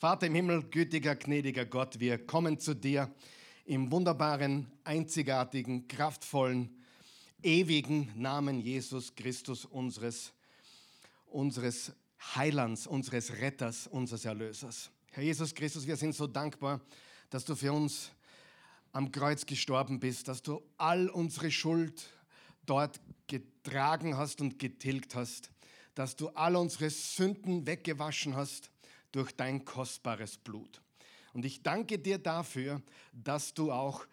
Vater im Himmel, gütiger, gnädiger Gott, wir kommen zu dir im wunderbaren, einzigartigen, kraftvollen, ewigen Namen Jesus Christus, unseres, unseres Heilands, unseres Retters, unseres Erlösers. Herr Jesus Christus, wir sind so dankbar, dass du für uns am Kreuz gestorben bist, dass du all unsere Schuld dort getragen hast und getilgt hast, dass du all unsere Sünden weggewaschen hast durch dein kostbares Blut. Und ich danke dir dafür, dass du auch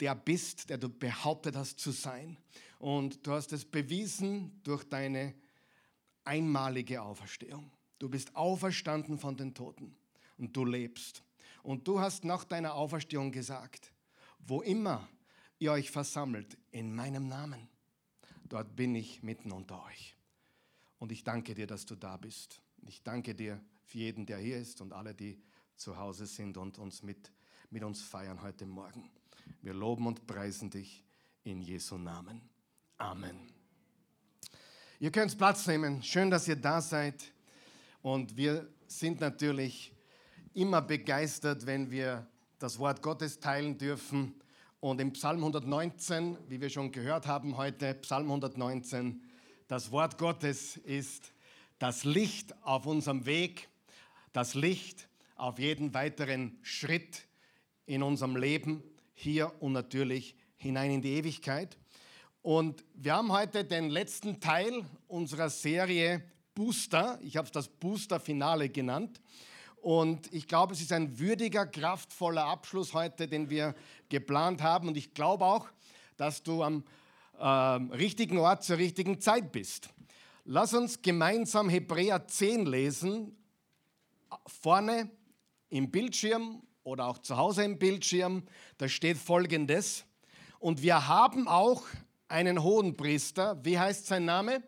der bist, der du behauptet hast zu sein. Und du hast es bewiesen durch deine einmalige Auferstehung. Du bist auferstanden von den Toten und du lebst. Und du hast nach deiner Auferstehung gesagt, wo immer ihr euch versammelt, in meinem Namen, dort bin ich mitten unter euch. Und ich danke dir, dass du da bist. Ich danke dir für jeden, der hier ist und alle, die zu Hause sind und uns mit, mit uns feiern heute Morgen. Wir loben und preisen dich in Jesu Namen. Amen. Ihr könnt Platz nehmen. Schön, dass ihr da seid. Und wir sind natürlich immer begeistert, wenn wir das Wort Gottes teilen dürfen. Und im Psalm 119, wie wir schon gehört haben heute, Psalm 119, das Wort Gottes ist das Licht auf unserem Weg, das Licht auf jeden weiteren Schritt in unserem Leben, hier und natürlich hinein in die Ewigkeit. Und wir haben heute den letzten Teil unserer Serie Booster. Ich habe es das Booster-Finale genannt. Und ich glaube, es ist ein würdiger, kraftvoller Abschluss heute, den wir geplant haben. Und ich glaube auch, dass du am äh, richtigen Ort zur richtigen Zeit bist. Lass uns gemeinsam Hebräer 10 lesen, vorne im Bildschirm oder auch zu Hause im Bildschirm. Da steht folgendes. Und wir haben auch einen hohen Priester. Wie heißt sein Name?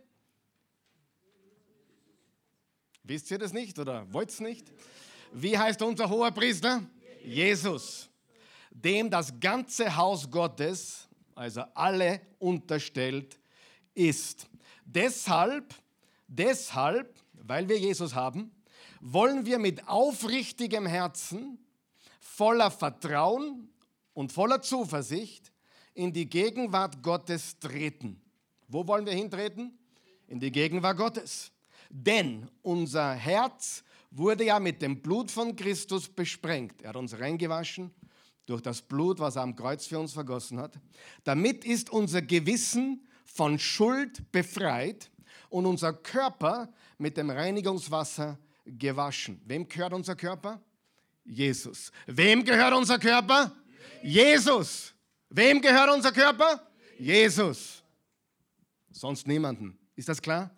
Wisst ihr das nicht oder wollt es nicht? Wie heißt unser hoher Priester? Jesus, dem das ganze Haus Gottes, also alle unterstellt ist. Deshalb, deshalb, weil wir Jesus haben, wollen wir mit aufrichtigem Herzen, voller Vertrauen und voller Zuversicht in die Gegenwart Gottes treten. Wo wollen wir hintreten? In die Gegenwart Gottes. Denn unser Herz wurde ja mit dem Blut von Christus besprengt. Er hat uns reingewaschen durch das Blut, was er am Kreuz für uns vergossen hat. Damit ist unser Gewissen von Schuld befreit und unser Körper mit dem Reinigungswasser gewaschen. Wem gehört unser Körper? Jesus. Wem gehört unser Körper? Jesus. Wem gehört unser Körper? Jesus. Sonst niemanden. Ist das klar?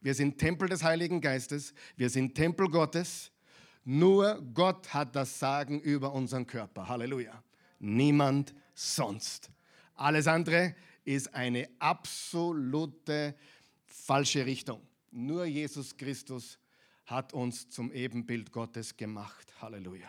Wir sind Tempel des Heiligen Geistes. Wir sind Tempel Gottes. Nur Gott hat das Sagen über unseren Körper. Halleluja. Niemand sonst. Alles andere ist eine absolute falsche Richtung. Nur Jesus Christus hat uns zum Ebenbild Gottes gemacht. Halleluja.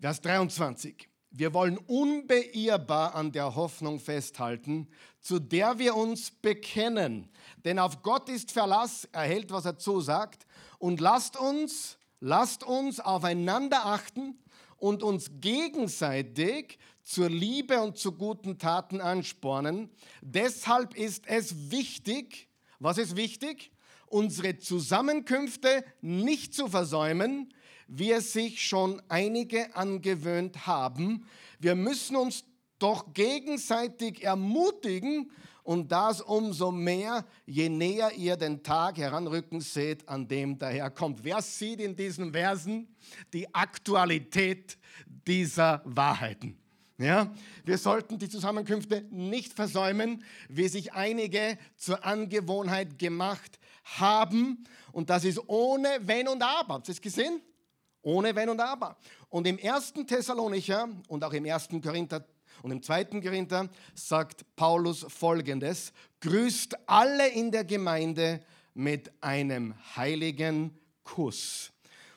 Vers 23. Wir wollen unbeirrbar an der Hoffnung festhalten, zu der wir uns bekennen. Denn auf Gott ist Verlass, er hält, was er zusagt. Und lasst uns, lasst uns aufeinander achten und uns gegenseitig zur Liebe und zu guten Taten anspornen. Deshalb ist es wichtig, was ist wichtig? Unsere Zusammenkünfte nicht zu versäumen, wie es sich schon einige angewöhnt haben. Wir müssen uns doch gegenseitig ermutigen und das umso mehr, je näher ihr den Tag heranrücken seht, an dem daherkommt. Wer sieht in diesen Versen die Aktualität dieser Wahrheiten? Ja, wir sollten die Zusammenkünfte nicht versäumen, wie sich einige zur Angewohnheit gemacht haben. Und das ist ohne Wenn und Aber. Habt ihr es gesehen? Ohne Wenn und Aber. Und im ersten Thessalonicher und auch im ersten Korinther und im zweiten Korinther sagt Paulus folgendes: Grüßt alle in der Gemeinde mit einem heiligen Kuss.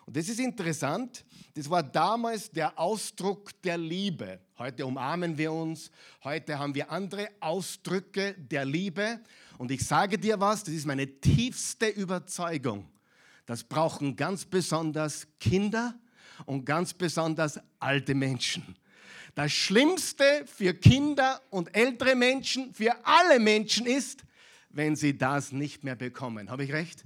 Und das ist interessant. Das war damals der Ausdruck der Liebe. Heute umarmen wir uns. Heute haben wir andere Ausdrücke der Liebe. Und ich sage dir was, das ist meine tiefste Überzeugung das brauchen ganz besonders Kinder und ganz besonders alte Menschen. Das Schlimmste für Kinder und ältere Menschen, für alle Menschen ist, wenn sie das nicht mehr bekommen. Habe ich recht?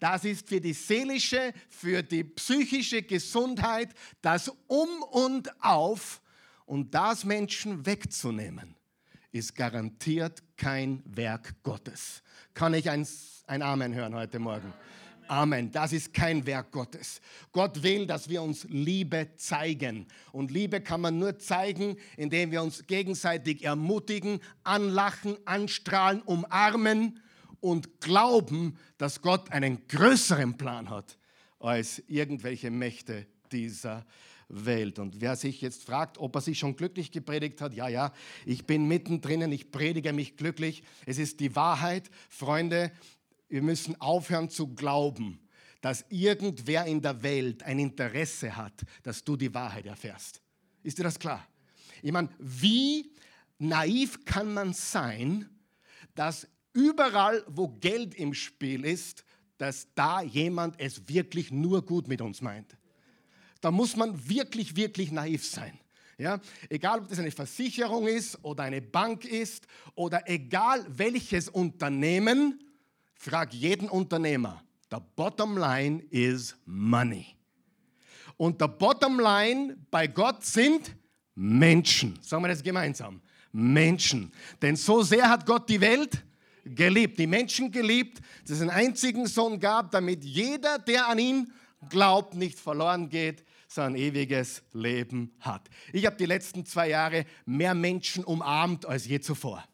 Das ist für die seelische, für die psychische Gesundheit das Um und Auf. Und das Menschen wegzunehmen, ist garantiert kein Werk Gottes. Kann ich ein, ein Amen hören heute Morgen? Amen. Das ist kein Werk Gottes. Gott will, dass wir uns Liebe zeigen. Und Liebe kann man nur zeigen, indem wir uns gegenseitig ermutigen, anlachen, anstrahlen, umarmen und glauben, dass Gott einen größeren Plan hat als irgendwelche Mächte dieser Welt. Und wer sich jetzt fragt, ob er sich schon glücklich gepredigt hat, ja, ja, ich bin mittendrin, ich predige mich glücklich. Es ist die Wahrheit. Freunde, wir müssen aufhören zu glauben, dass irgendwer in der Welt ein Interesse hat, dass du die Wahrheit erfährst. Ist dir das klar? Ich meine, wie naiv kann man sein, dass überall, wo Geld im Spiel ist, dass da jemand es wirklich nur gut mit uns meint? Da muss man wirklich, wirklich naiv sein. Ja, egal, ob das eine Versicherung ist oder eine Bank ist oder egal welches Unternehmen, Frag jeden Unternehmer. The bottom line is money. Und der Bottom Line bei Gott sind Menschen. Sagen wir das gemeinsam. Menschen. Denn so sehr hat Gott die Welt geliebt, die Menschen geliebt, dass es einen einzigen Sohn gab, damit jeder, der an ihn glaubt, nicht verloren geht, sondern ewiges Leben hat. Ich habe die letzten zwei Jahre mehr Menschen umarmt als je zuvor.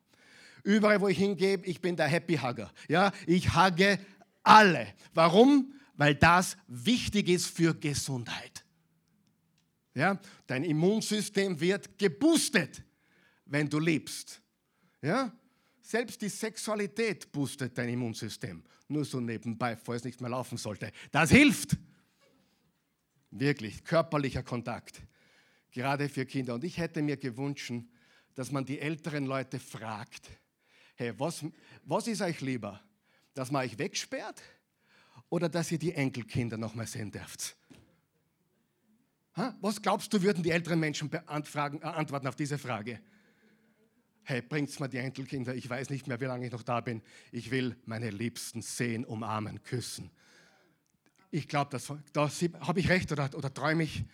Überall, wo ich hingebe, ich bin der Happy Hugger. Ja, ich hugge alle. Warum? Weil das wichtig ist für Gesundheit. Ja, dein Immunsystem wird geboostet, wenn du lebst. Ja, selbst die Sexualität boostet dein Immunsystem. Nur so nebenbei, falls es nicht mehr laufen sollte. Das hilft. Wirklich, körperlicher Kontakt. Gerade für Kinder. Und ich hätte mir gewünscht, dass man die älteren Leute fragt, hey, was, was ist euch lieber? Dass man euch wegsperrt oder dass ihr die Enkelkinder noch mal sehen dürft? Ha? Was glaubst du, würden die älteren Menschen beantworten, äh, antworten auf diese Frage? Hey, bringt's mir die Enkelkinder, ich weiß nicht mehr, wie lange ich noch da bin. Ich will meine Liebsten sehen, umarmen, küssen. Ich glaube, das, das habe ich recht oder, oder träume ich?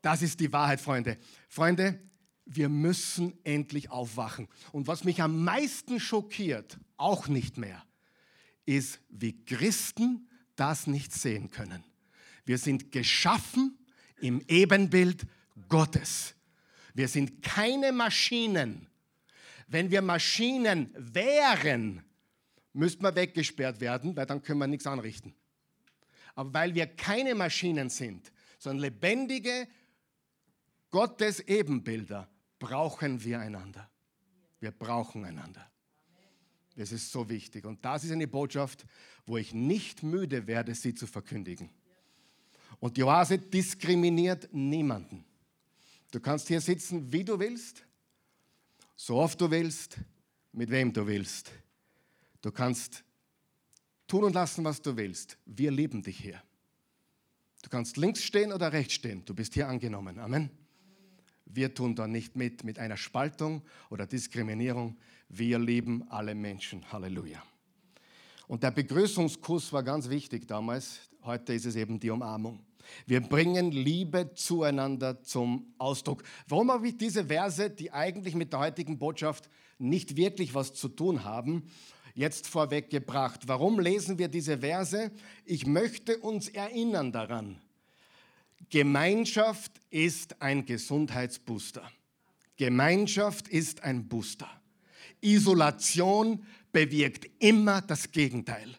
Das ist die Wahrheit, Freunde. Freunde, wir müssen endlich aufwachen. Und was mich am meisten schockiert, auch nicht mehr, ist, wie Christen das nicht sehen können. Wir sind geschaffen im Ebenbild Gottes. Wir sind keine Maschinen. Wenn wir Maschinen wären, müssten wir weggesperrt werden, weil dann können wir nichts anrichten. Aber weil wir keine Maschinen sind, sondern lebendige Gottes Ebenbilder, brauchen wir einander. Wir brauchen einander. Das ist so wichtig. Und das ist eine Botschaft, wo ich nicht müde werde, sie zu verkündigen. Und die Oase diskriminiert niemanden. Du kannst hier sitzen, wie du willst, so oft du willst, mit wem du willst. Du kannst tun und lassen, was du willst. Wir lieben dich hier. Du kannst links stehen oder rechts stehen. Du bist hier angenommen. Amen. Wir tun da nicht mit mit einer Spaltung oder Diskriminierung. Wir lieben alle Menschen. Halleluja. Und der Begrüßungskuss war ganz wichtig damals. Heute ist es eben die Umarmung. Wir bringen Liebe zueinander zum Ausdruck. Warum habe ich diese Verse, die eigentlich mit der heutigen Botschaft nicht wirklich was zu tun haben, jetzt vorweggebracht? Warum lesen wir diese Verse? Ich möchte uns erinnern daran, Gemeinschaft ist ein Gesundheitsbooster. Gemeinschaft ist ein Booster. Isolation bewirkt immer das Gegenteil.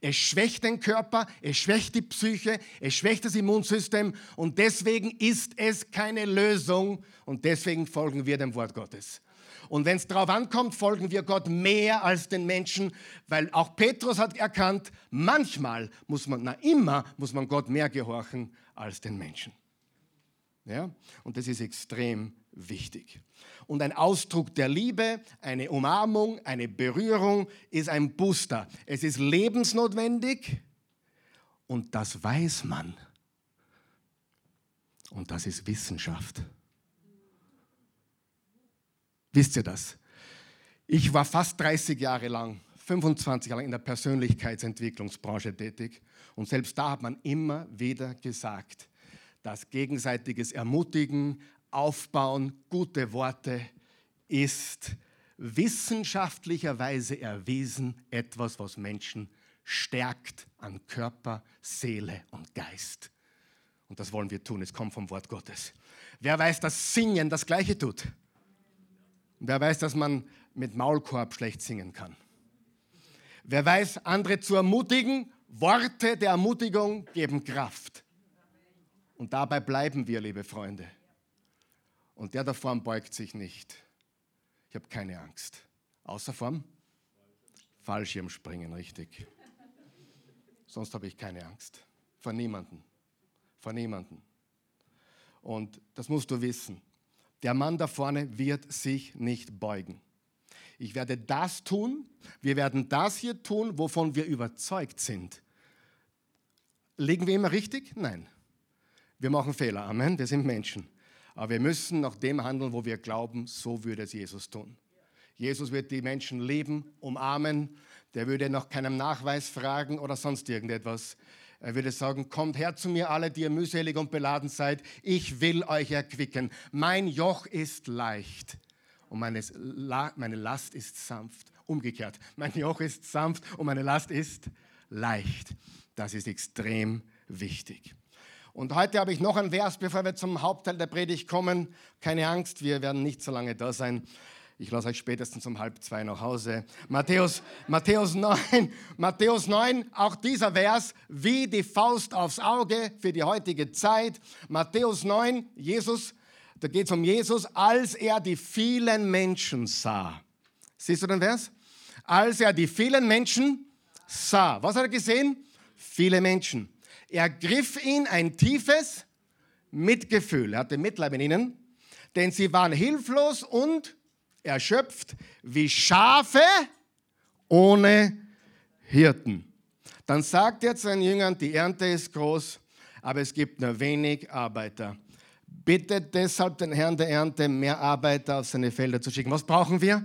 Es schwächt den Körper, es schwächt die Psyche, es schwächt das Immunsystem und deswegen ist es keine Lösung und deswegen folgen wir dem Wort Gottes. Und wenn es darauf ankommt, folgen wir Gott mehr als den Menschen, weil auch Petrus hat erkannt, manchmal muss man, na immer muss man Gott mehr gehorchen als den Menschen. Ja? Und das ist extrem wichtig. Und ein Ausdruck der Liebe, eine Umarmung, eine Berührung ist ein Booster. Es ist lebensnotwendig Und das weiß man. Und das ist Wissenschaft. Wisst ihr das? Ich war fast 30 Jahre lang, 25 Jahre lang in der Persönlichkeitsentwicklungsbranche tätig. Und selbst da hat man immer wieder gesagt, dass gegenseitiges Ermutigen, Aufbauen, gute Worte ist wissenschaftlicherweise erwiesen etwas, was Menschen stärkt an Körper, Seele und Geist. Und das wollen wir tun. Es kommt vom Wort Gottes. Wer weiß, dass Singen das Gleiche tut? Wer weiß, dass man mit Maulkorb schlecht singen kann? Wer weiß, andere zu ermutigen, Worte der Ermutigung geben Kraft. Und dabei bleiben wir, liebe Freunde. Und der da vorne beugt sich nicht. Ich habe keine Angst. Außer vorm Fallschirmspringen, richtig. Sonst habe ich keine Angst. Vor niemanden. Vor niemanden. Und das musst du wissen. Der Mann da vorne wird sich nicht beugen. Ich werde das tun, wir werden das hier tun, wovon wir überzeugt sind. Liegen wir immer richtig? Nein. Wir machen Fehler. Amen. Wir sind Menschen. Aber wir müssen nach dem handeln, wo wir glauben, so würde es Jesus tun. Jesus wird die Menschen lieben, umarmen. Der würde nach keinem Nachweis fragen oder sonst irgendetwas. Er würde sagen, kommt her zu mir alle, die ihr mühselig und beladen seid. Ich will euch erquicken. Mein Joch ist leicht und meine, Last ist sanft. Umgekehrt, mein Joch ist sanft und meine Last ist leicht. Das ist extrem wichtig. Und heute habe ich noch ein Vers, bevor wir zum Hauptteil der Predigt kommen. Keine Angst, wir werden nicht so lange da sein. Ich lasse euch spätestens um halb zwei nach Hause. Matthäus, Matthäus 9, Matthäus 9, auch dieser Vers, wie die Faust aufs Auge für die heutige Zeit. Matthäus 9, Jesus, da geht es um Jesus, als er die vielen Menschen sah. Siehst du den Vers? Als er die vielen Menschen sah. Was hat er gesehen? Viele Menschen. Er griff ihn ein tiefes Mitgefühl. Er hatte Mitleid mit ihnen, denn sie waren hilflos und erschöpft wie Schafe ohne Hirten. Dann sagt er zu seinen Jüngern, die Ernte ist groß, aber es gibt nur wenig Arbeiter. Bittet deshalb den Herrn der Ernte, mehr Arbeiter auf seine Felder zu schicken. Was brauchen wir?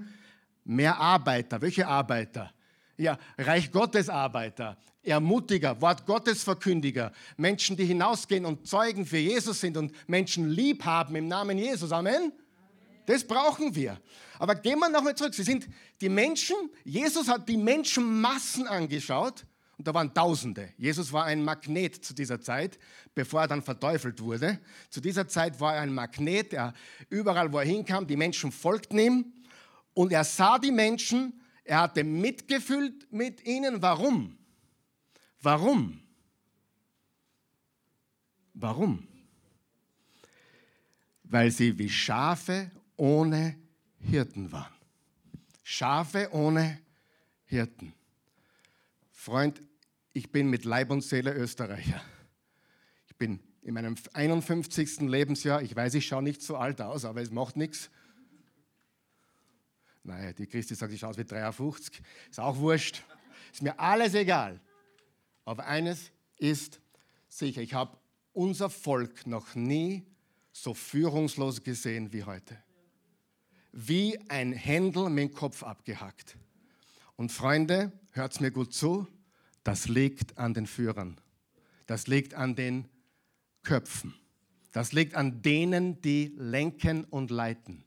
Mehr Arbeiter. Welche Arbeiter? Ja, Reich Gottes Arbeiter, Ermutiger, Wort Gottes Verkündiger, Menschen, die hinausgehen und Zeugen für Jesus sind und Menschen lieb haben im Namen Jesus. Amen. Das brauchen wir. Aber gehen wir nochmal zurück. Sie sind die Menschen, Jesus hat die Menschenmassen angeschaut und da waren Tausende. Jesus war ein Magnet zu dieser Zeit, bevor er dann verteufelt wurde. Zu dieser Zeit war er ein Magnet, er, überall wo er hinkam, die Menschen folgten ihm und er sah die Menschen, er hatte Mitgefühl mit ihnen. Warum? Warum? Warum? Weil sie wie Schafe ohne Hirten waren. Schafe ohne Hirten. Freund, ich bin mit Leib und Seele Österreicher. Ich bin in meinem 51. Lebensjahr, ich weiß, ich schaue nicht so alt aus, aber es macht nichts. Naja, die Christi sagt, ich schaue aus wie 53. Ist auch wurscht. Ist mir alles egal. Aber eines ist sicher, ich habe unser Volk noch nie so führungslos gesehen wie heute wie ein Händel mit dem Kopf abgehackt. Und Freunde, hört mir gut zu, das liegt an den Führern. Das liegt an den Köpfen. Das liegt an denen, die lenken und leiten.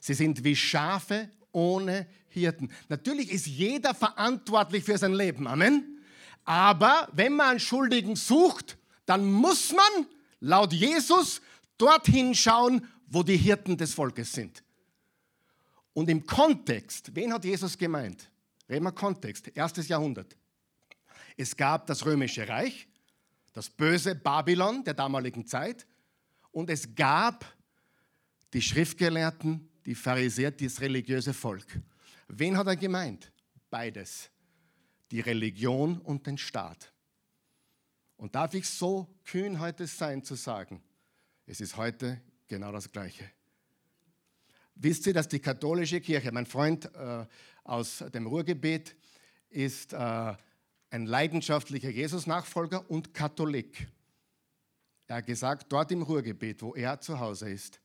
Sie sind wie Schafe ohne Hirten. Natürlich ist jeder verantwortlich für sein Leben. Amen. Aber wenn man einen Schuldigen sucht, dann muss man laut Jesus dorthin schauen, wo die Hirten des Volkes sind. Und im Kontext, wen hat Jesus gemeint? Reden wir Kontext, erstes Jahrhundert. Es gab das römische Reich, das böse Babylon der damaligen Zeit und es gab die Schriftgelehrten, die Pharisäer, das religiöse Volk. Wen hat er gemeint? Beides. Die Religion und den Staat. Und darf ich so kühn heute sein zu sagen, es ist heute genau das Gleiche. Wisst ihr, dass die katholische Kirche, mein Freund äh, aus dem Ruhrgebiet ist äh, ein leidenschaftlicher Jesus-Nachfolger und Katholik. Er hat gesagt, dort im Ruhrgebiet, wo er zu Hause ist,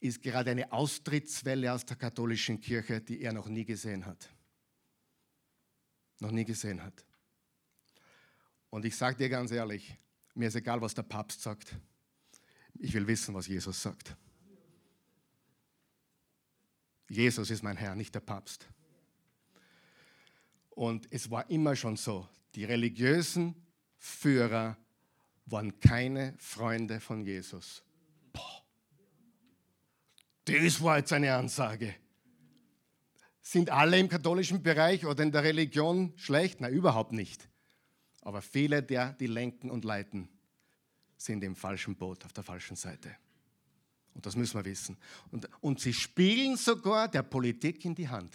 ist gerade eine Austrittswelle aus der katholischen Kirche, die er noch nie gesehen hat. Noch nie gesehen hat. Und ich sage dir ganz ehrlich, mir ist egal, was der Papst sagt. Ich will wissen, was Jesus sagt. Jesus ist mein Herr, nicht der Papst. Und es war immer schon so, die religiösen Führer waren keine Freunde von Jesus. Boah. Das war jetzt eine Ansage. Sind alle im katholischen Bereich oder in der Religion schlecht? Nein, überhaupt nicht. Aber viele der, die lenken und leiten, sind im falschen Boot, auf der falschen Seite. Und das müssen wir wissen. Und, und sie spielen sogar der Politik in die Hand.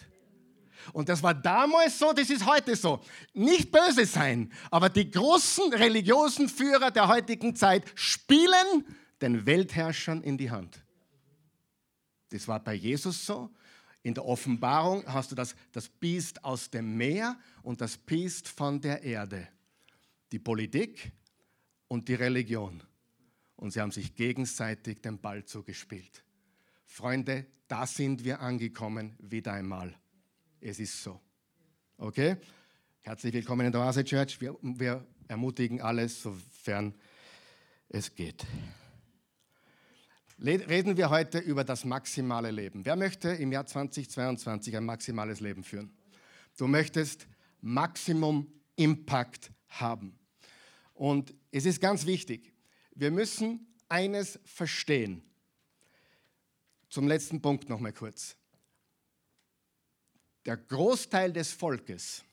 Und das war damals so, das ist heute so. Nicht böse sein, aber die großen religiösen Führer der heutigen Zeit spielen den Weltherrschern in die Hand. Das war bei Jesus so. In der Offenbarung hast du das, das Biest aus dem Meer und das Biest von der Erde. Die Politik und die Religion. Und sie haben sich gegenseitig den Ball zugespielt. Freunde, da sind wir angekommen, wieder einmal. Es ist so. Okay? Herzlich willkommen in der Oase Church. Wir, wir ermutigen alles, sofern es geht. Reden wir heute über das maximale Leben. Wer möchte im Jahr 2022 ein maximales Leben führen? Du möchtest Maximum Impact haben. Und es ist ganz wichtig, wir müssen eines verstehen. Zum letzten Punkt noch mal kurz. Der Großteil des Volkes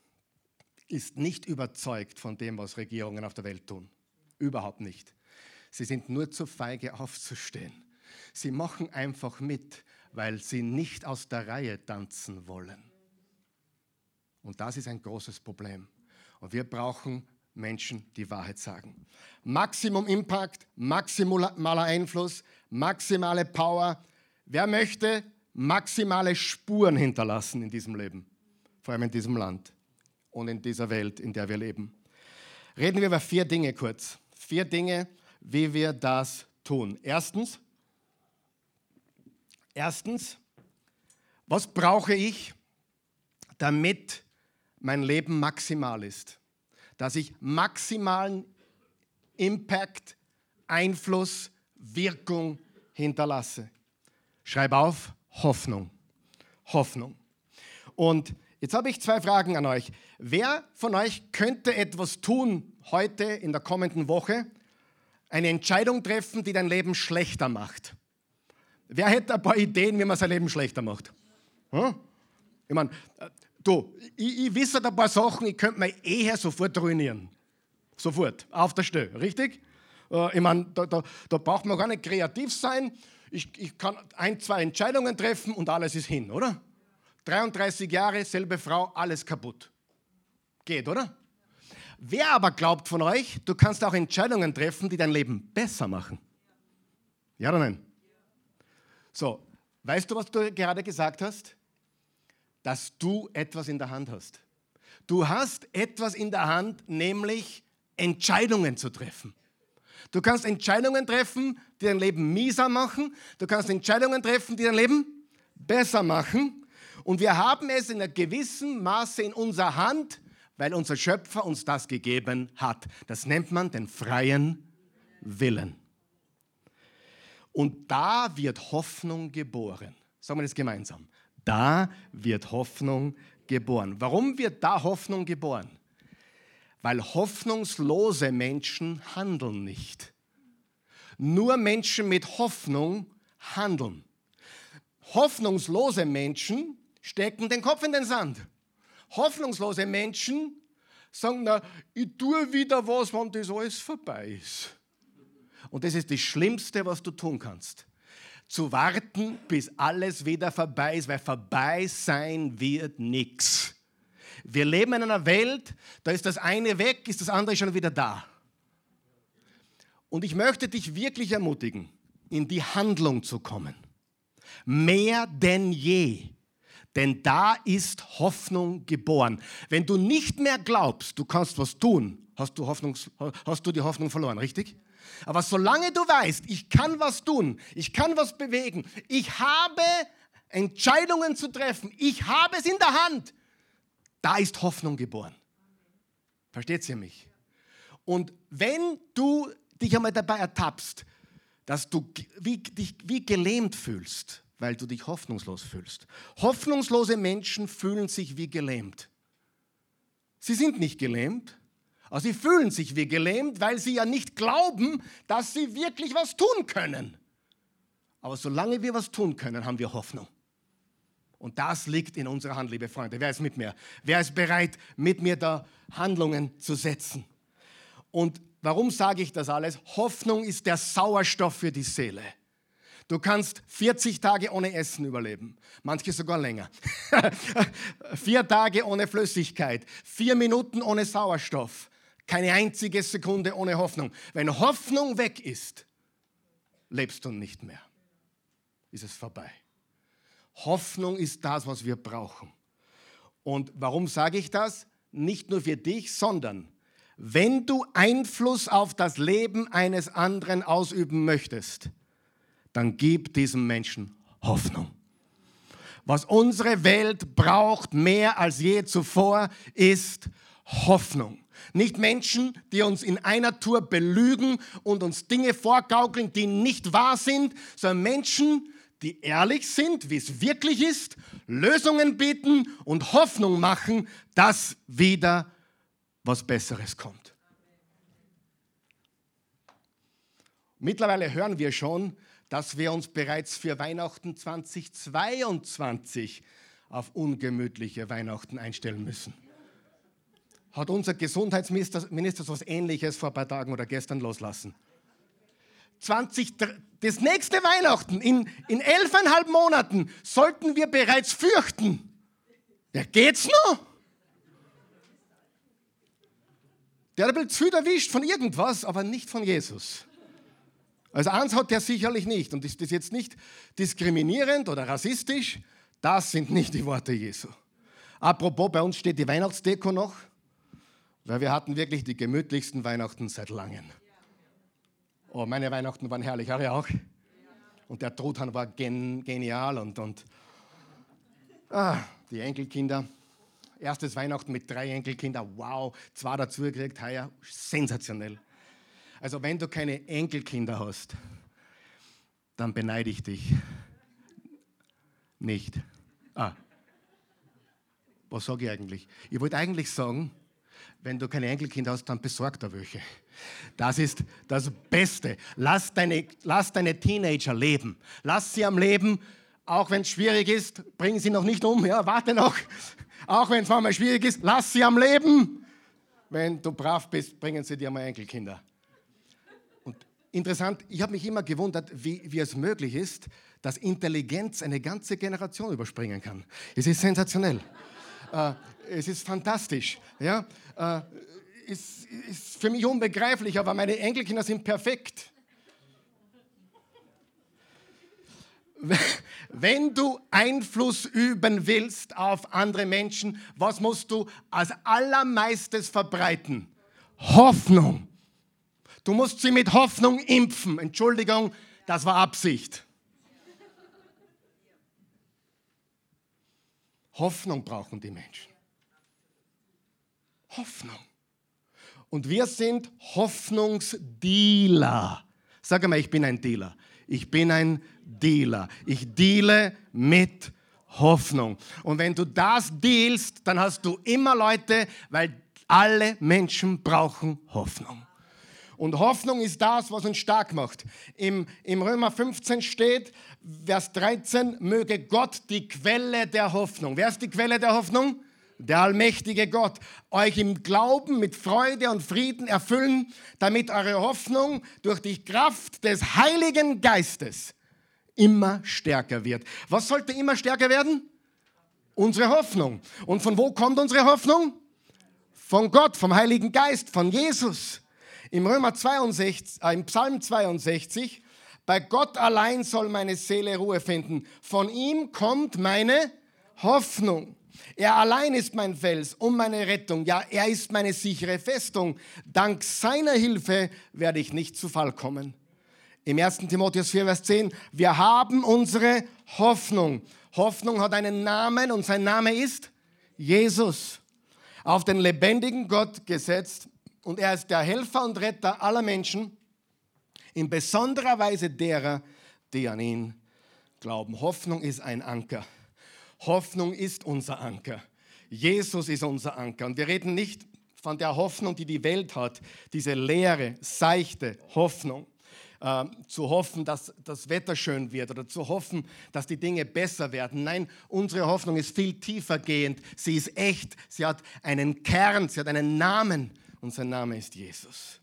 ist nicht überzeugt von dem, was Regierungen auf der Welt tun. Überhaupt nicht. Sie sind nur zu feige aufzustehen. Sie machen einfach mit, weil sie nicht aus der Reihe tanzen wollen. Und das ist ein großes Problem. Und wir brauchen Menschen die Wahrheit sagen. Maximum Impact, maximaler Einfluss, maximale Power. Wer möchte maximale Spuren hinterlassen in diesem Leben, vor allem in diesem Land und in dieser Welt, in der wir leben? Reden wir über vier Dinge kurz. Vier Dinge, wie wir das tun. Erstens, erstens, was brauche ich, damit mein Leben maximal ist? Dass ich maximalen Impact, Einfluss, Wirkung hinterlasse. Schreib auf Hoffnung. Hoffnung. Und jetzt habe ich zwei Fragen an euch. Wer von euch könnte etwas tun heute in der kommenden Woche? Eine Entscheidung treffen, die dein Leben schlechter macht. Wer hätte ein paar Ideen, wie man sein Leben schlechter macht? Hm? Ich meine, Du, ich, ich wisse ein paar Sachen, ich könnte meine Ehe sofort ruinieren. Sofort, auf der Stelle, richtig? Äh, ich meine, da, da, da, braucht man gar nicht kreativ sein. Ich, ich kann ein, zwei Entscheidungen treffen und alles ist hin, oder? 33 Jahre, selbe Frau, alles kaputt. Geht, oder? Wer aber glaubt von euch, du kannst auch Entscheidungen treffen, die dein Leben besser machen? Ja oder nein? So, weißt du, was du gerade gesagt hast? Dass du etwas in der Hand hast. Du hast etwas in der Hand, nämlich Entscheidungen zu treffen. Du kannst Entscheidungen treffen, die dein Leben mieser machen. Du kannst Entscheidungen treffen, die dein Leben besser machen. Und wir haben es in einem gewissen Maße in unserer Hand, weil unser Schöpfer uns das gegeben hat. Das nennt man den freien Willen. Und da wird Hoffnung geboren. Sagen wir das gemeinsam. Da wird Hoffnung geboren. Warum wird da Hoffnung geboren? Weil hoffnungslose Menschen handeln nicht. Nur Menschen mit Hoffnung handeln. Hoffnungslose Menschen stecken den Kopf in den Sand. Hoffnungslose Menschen sagen, na, ich tue wieder was, wenn das alles vorbei ist. Und das ist das Schlimmste, was du tun kannst zu warten, bis alles wieder vorbei ist, weil vorbei sein wird nichts. Wir leben in einer Welt, da ist das eine weg, ist das andere schon wieder da. Und ich möchte dich wirklich ermutigen, in die Handlung zu kommen. Mehr denn je. denn da ist Hoffnung geboren. Wenn du nicht mehr glaubst, du kannst was tun, hast du, Hoffnungs, hast du die Hoffnung verloren, richtig? Aber solange du weißt, ich kann was tun, ich kann was bewegen, ich habe Entscheidungen zu treffen, ich habe es in der Hand, da ist Hoffnung geboren. Versteht ihr mich? Und wenn du dich einmal dabei ertappst, dass du wie, dich wie gelähmt fühlst, weil du dich hoffnungslos fühlst. Hoffnungslose Menschen fühlen sich wie gelähmt. Sie sind nicht gelähmt, aber sie fühlen sich wie gelähmt, weil sie ja nicht glauben, dass sie wirklich was tun können. Aber solange wir was tun können, haben wir Hoffnung. Und das liegt in unserer Hand, liebe Freunde. Wer ist mit mir? Wer ist bereit, mit mir da Handlungen zu setzen? Und warum sage ich das alles? Hoffnung ist der Sauerstoff für die Seele. Du kannst 40 Tage ohne Essen überleben, manche sogar länger. vier Tage ohne Flüssigkeit, vier Minuten ohne Sauerstoff, keine einzige Sekunde ohne Hoffnung. Wenn Hoffnung weg ist, lebst du nicht mehr. Ist es vorbei. Hoffnung ist das, was wir brauchen. Und warum sage ich das? Nicht nur für dich, sondern wenn du Einfluss auf das Leben eines anderen ausüben möchtest, dann gib diesem Menschen Hoffnung. Was unsere Welt braucht mehr als je zuvor, ist Hoffnung. Nicht Menschen, die uns in einer Tour belügen und uns Dinge vorgaukeln, die nicht wahr sind, sondern Menschen, die ehrlich sind, wie es wirklich ist, Lösungen bieten und Hoffnung machen, dass wieder was Besseres kommt. Mittlerweile hören wir schon, dass wir uns bereits für Weihnachten 2022 auf ungemütliche Weihnachten einstellen müssen. Hat unser Gesundheitsminister Minister so etwas Ähnliches vor ein paar Tagen oder gestern loslassen? 20, das nächste Weihnachten, in, in elfeinhalb Monaten, sollten wir bereits fürchten. Ja, geht's noch? Der hat ein bisschen viel erwischt von irgendwas, aber nicht von Jesus. Also eins hat er sicherlich nicht und ist das jetzt nicht diskriminierend oder rassistisch, das sind nicht die Worte Jesu. Apropos, bei uns steht die Weihnachtsdeko noch, weil wir hatten wirklich die gemütlichsten Weihnachten seit langem. Oh, meine Weihnachten waren herrlich, eure auch? Und der Truthahn war gen, genial und, und ah, die Enkelkinder. Erstes Weihnachten mit drei Enkelkindern, wow, zwei dazu gekriegt, heuer, sensationell. Also wenn du keine Enkelkinder hast, dann beneide ich dich nicht. Ah, was sage ich eigentlich? Ich wollte eigentlich sagen, wenn du keine Enkelkinder hast, dann besorg da welche. Das ist das Beste. Lass deine, lass deine Teenager leben. Lass sie am Leben, auch wenn es schwierig ist, bring sie noch nicht um, ja, warte noch. Auch wenn es manchmal schwierig ist, lass sie am Leben. Wenn du brav bist, bringen sie dir mal Enkelkinder. Interessant, ich habe mich immer gewundert, wie, wie es möglich ist, dass Intelligenz eine ganze Generation überspringen kann. Es ist sensationell. Äh, es ist fantastisch. Ja? Äh, ist, ist für mich unbegreiflich, aber meine Enkelkinder sind perfekt. Wenn du Einfluss üben willst auf andere Menschen, was musst du als allermeistes verbreiten? Hoffnung. Du musst sie mit Hoffnung impfen. Entschuldigung, das war Absicht. Hoffnung brauchen die Menschen. Hoffnung. Und wir sind Hoffnungsdealer. Sag mal, ich bin ein Dealer. Ich bin ein Dealer. Ich deale mit Hoffnung. Und wenn du das dealst, dann hast du immer Leute, weil alle Menschen brauchen Hoffnung. Und Hoffnung ist das, was uns stark macht. Im, Im Römer 15 steht, Vers 13, möge Gott die Quelle der Hoffnung. Wer ist die Quelle der Hoffnung? Der allmächtige Gott. Euch im Glauben mit Freude und Frieden erfüllen, damit eure Hoffnung durch die Kraft des Heiligen Geistes immer stärker wird. Was sollte immer stärker werden? Unsere Hoffnung. Und von wo kommt unsere Hoffnung? Von Gott, vom Heiligen Geist, von Jesus. Im Römer 62, äh, im Psalm 62, bei Gott allein soll meine Seele Ruhe finden. Von ihm kommt meine Hoffnung. Er allein ist mein Fels und meine Rettung. Ja, er ist meine sichere Festung. Dank seiner Hilfe werde ich nicht zu Fall kommen. Im 1. Timotheus 4, Vers 10, wir haben unsere Hoffnung. Hoffnung hat einen Namen und sein Name ist Jesus. Auf den lebendigen Gott gesetzt und er ist der Helfer und Retter aller Menschen, in besonderer Weise derer, die an ihn glauben. Hoffnung ist ein Anker. Hoffnung ist unser Anker. Jesus ist unser Anker. Und wir reden nicht von der Hoffnung, die die Welt hat, diese leere, seichte Hoffnung. Äh, zu hoffen, dass das Wetter schön wird oder zu hoffen, dass die Dinge besser werden. Nein, unsere Hoffnung ist viel tiefer gehend. Sie ist echt. Sie hat einen Kern, sie hat einen Namen und sein Name ist Jesus.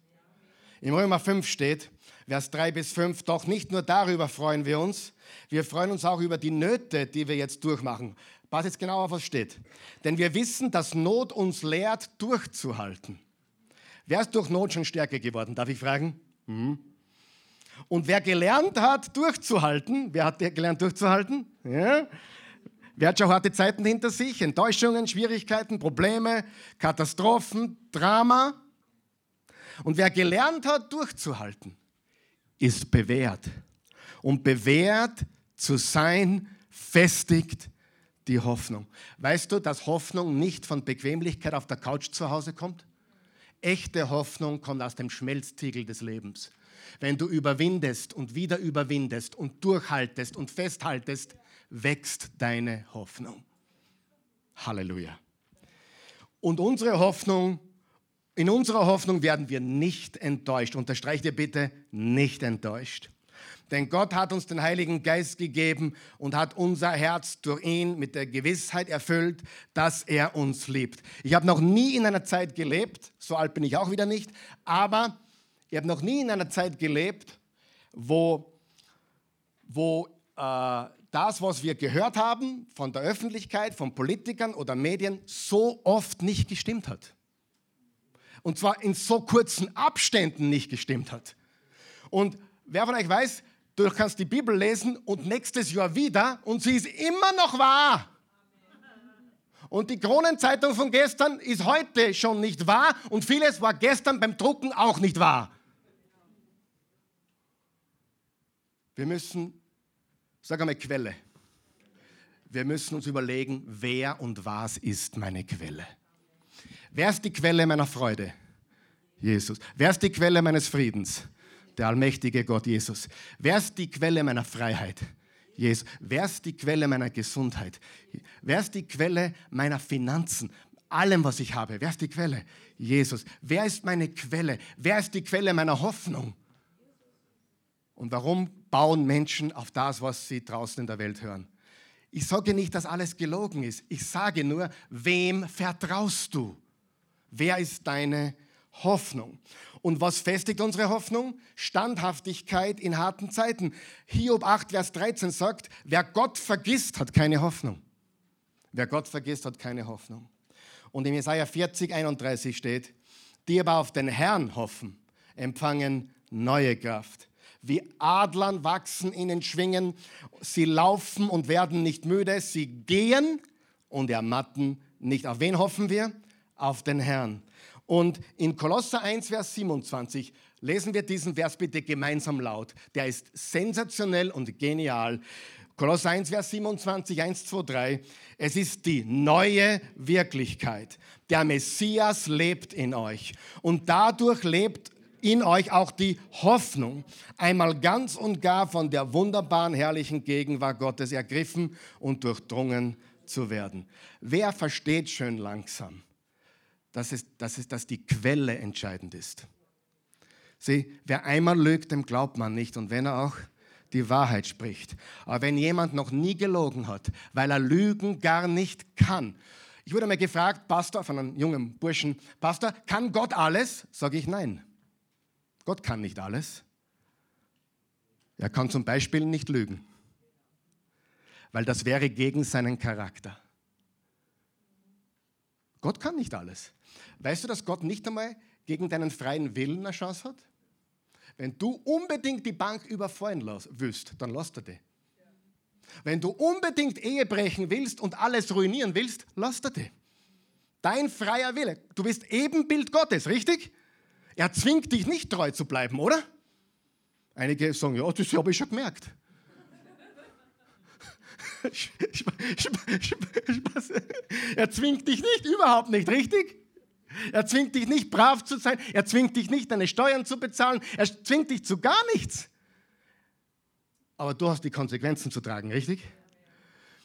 Im Römer 5 steht, Vers 3 bis 5, doch nicht nur darüber freuen wir uns, wir freuen uns auch über die Nöte, die wir jetzt durchmachen. Pass jetzt genau auf, was steht. Denn wir wissen, dass Not uns lehrt, durchzuhalten. Wer ist durch Not schon stärker geworden? Darf ich fragen? Mhm. Und wer gelernt hat, durchzuhalten, wer hat gelernt, durchzuhalten? Ja. Wer hat schon harte Zeiten hinter sich? Enttäuschungen, Schwierigkeiten, Probleme, Katastrophen, Drama. Und wer gelernt hat, durchzuhalten, ist bewährt. Und bewährt zu sein, festigt die Hoffnung. Weißt du, dass Hoffnung nicht von Bequemlichkeit auf der Couch zu Hause kommt? Echte Hoffnung kommt aus dem Schmelztiegel des Lebens. Wenn du überwindest und wieder überwindest und durchhaltest und festhaltest, wächst deine Hoffnung. Halleluja. Und unsere Hoffnung, in unserer Hoffnung werden wir nicht enttäuscht. Unterstreicht ihr bitte, nicht enttäuscht. Denn Gott hat uns den Heiligen Geist gegeben und hat unser Herz durch ihn mit der Gewissheit erfüllt, dass er uns liebt. Ich habe noch nie in einer Zeit gelebt, so alt bin ich auch wieder nicht, aber ich habe noch nie in einer Zeit gelebt, wo, wo äh, das, was wir gehört haben von der Öffentlichkeit, von Politikern oder Medien, so oft nicht gestimmt hat. Und zwar in so kurzen Abständen nicht gestimmt hat. Und wer von euch weiß, du kannst die Bibel lesen und nächstes Jahr wieder und sie ist immer noch wahr. Und die Kronenzeitung von gestern ist heute schon nicht wahr und vieles war gestern beim Drucken auch nicht wahr. Wir müssen, sag einmal Quelle. Wir müssen uns überlegen, wer und was ist meine Quelle. Wer ist die Quelle meiner Freude? Jesus. Wer ist die Quelle meines Friedens? Der allmächtige Gott Jesus. Wer ist die Quelle meiner Freiheit? Jesus. Wer ist die Quelle meiner Gesundheit? Wer ist die Quelle meiner Finanzen? Allem, was ich habe. Wer ist die Quelle? Jesus. Wer ist meine Quelle? Wer ist die Quelle meiner Hoffnung? Und warum bauen Menschen auf das, was sie draußen in der Welt hören? Ich sage nicht, dass alles gelogen ist. Ich sage nur, wem vertraust du? Wer ist deine Hoffnung? Und was festigt unsere Hoffnung? Standhaftigkeit in harten Zeiten. Hiob 8, Vers 13 sagt, wer Gott vergisst, hat keine Hoffnung. Wer Gott vergisst, hat keine Hoffnung. Und in Jesaja 40, 31 steht, die aber auf den Herrn hoffen, empfangen neue Kraft. Wie Adlern wachsen in den Schwingen. Sie laufen und werden nicht müde. Sie gehen und ermatten nicht. Auf wen hoffen wir? Auf den Herrn. Und in Kolosser 1, Vers 27 lesen wir diesen Vers bitte gemeinsam laut. Der ist sensationell und genial. Kolosser 1, Vers 27, 1, 2, 3. Es ist die neue Wirklichkeit. Der Messias lebt in euch. Und dadurch lebt in euch auch die Hoffnung, einmal ganz und gar von der wunderbaren, herrlichen Gegenwart Gottes ergriffen und durchdrungen zu werden. Wer versteht schön langsam, dass, es, dass, es, dass die Quelle entscheidend ist? Sieh, wer einmal lügt, dem glaubt man nicht. Und wenn er auch die Wahrheit spricht. Aber wenn jemand noch nie gelogen hat, weil er Lügen gar nicht kann. Ich wurde mal gefragt, Pastor, von einem jungen Burschen, Pastor, kann Gott alles? Sage ich nein. Gott kann nicht alles. Er kann zum Beispiel nicht lügen, weil das wäre gegen seinen Charakter. Gott kann nicht alles. Weißt du, dass Gott nicht einmal gegen deinen freien Willen eine Chance hat? Wenn du unbedingt die Bank überfallen willst, dann lass er die. Wenn du unbedingt Ehe brechen willst und alles ruinieren willst, lass dir die. Dein freier Wille. Du bist Ebenbild Gottes, richtig? Er zwingt dich nicht treu zu bleiben, oder? Einige sagen, ja, das habe ich schon gemerkt. er zwingt dich nicht, überhaupt nicht, richtig? Er zwingt dich nicht, brav zu sein. Er zwingt dich nicht, deine Steuern zu bezahlen. Er zwingt dich zu gar nichts. Aber du hast die Konsequenzen zu tragen, richtig?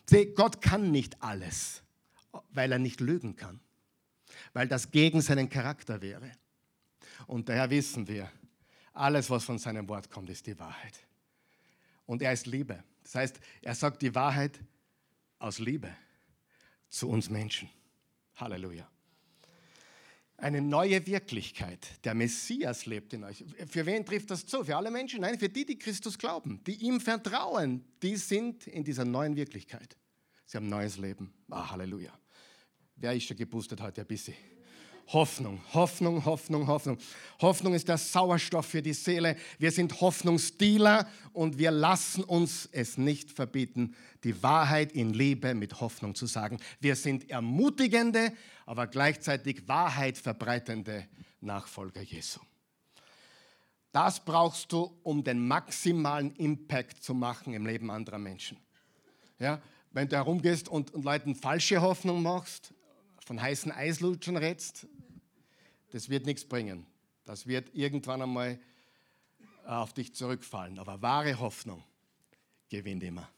Sieh, Gott kann nicht alles, weil er nicht lügen kann. Weil das gegen seinen Charakter wäre. Und daher wissen wir, alles, was von seinem Wort kommt, ist die Wahrheit. Und er ist Liebe. Das heißt, er sagt die Wahrheit aus Liebe zu uns Menschen. Halleluja. Eine neue Wirklichkeit. Der Messias lebt in euch. Für wen trifft das zu? Für alle Menschen? Nein, für die, die Christus glauben, die ihm vertrauen. Die sind in dieser neuen Wirklichkeit. Sie haben neues Leben. Ah, Halleluja. Wer ist schon geboostet heute ein bisschen? Hoffnung, Hoffnung, Hoffnung, Hoffnung. Hoffnung ist der Sauerstoff für die Seele. Wir sind Hoffnungsdealer und wir lassen uns es nicht verbieten, die Wahrheit in Liebe mit Hoffnung zu sagen. Wir sind ermutigende, aber gleichzeitig Wahrheit verbreitende Nachfolger Jesu. Das brauchst du, um den maximalen Impact zu machen im Leben anderer Menschen. Ja, wenn du herumgehst und, und Leuten falsche Hoffnung machst, von heißen Eislutschen redst, das wird nichts bringen. Das wird irgendwann einmal äh, auf dich zurückfallen. Aber wahre Hoffnung gewinnt immer.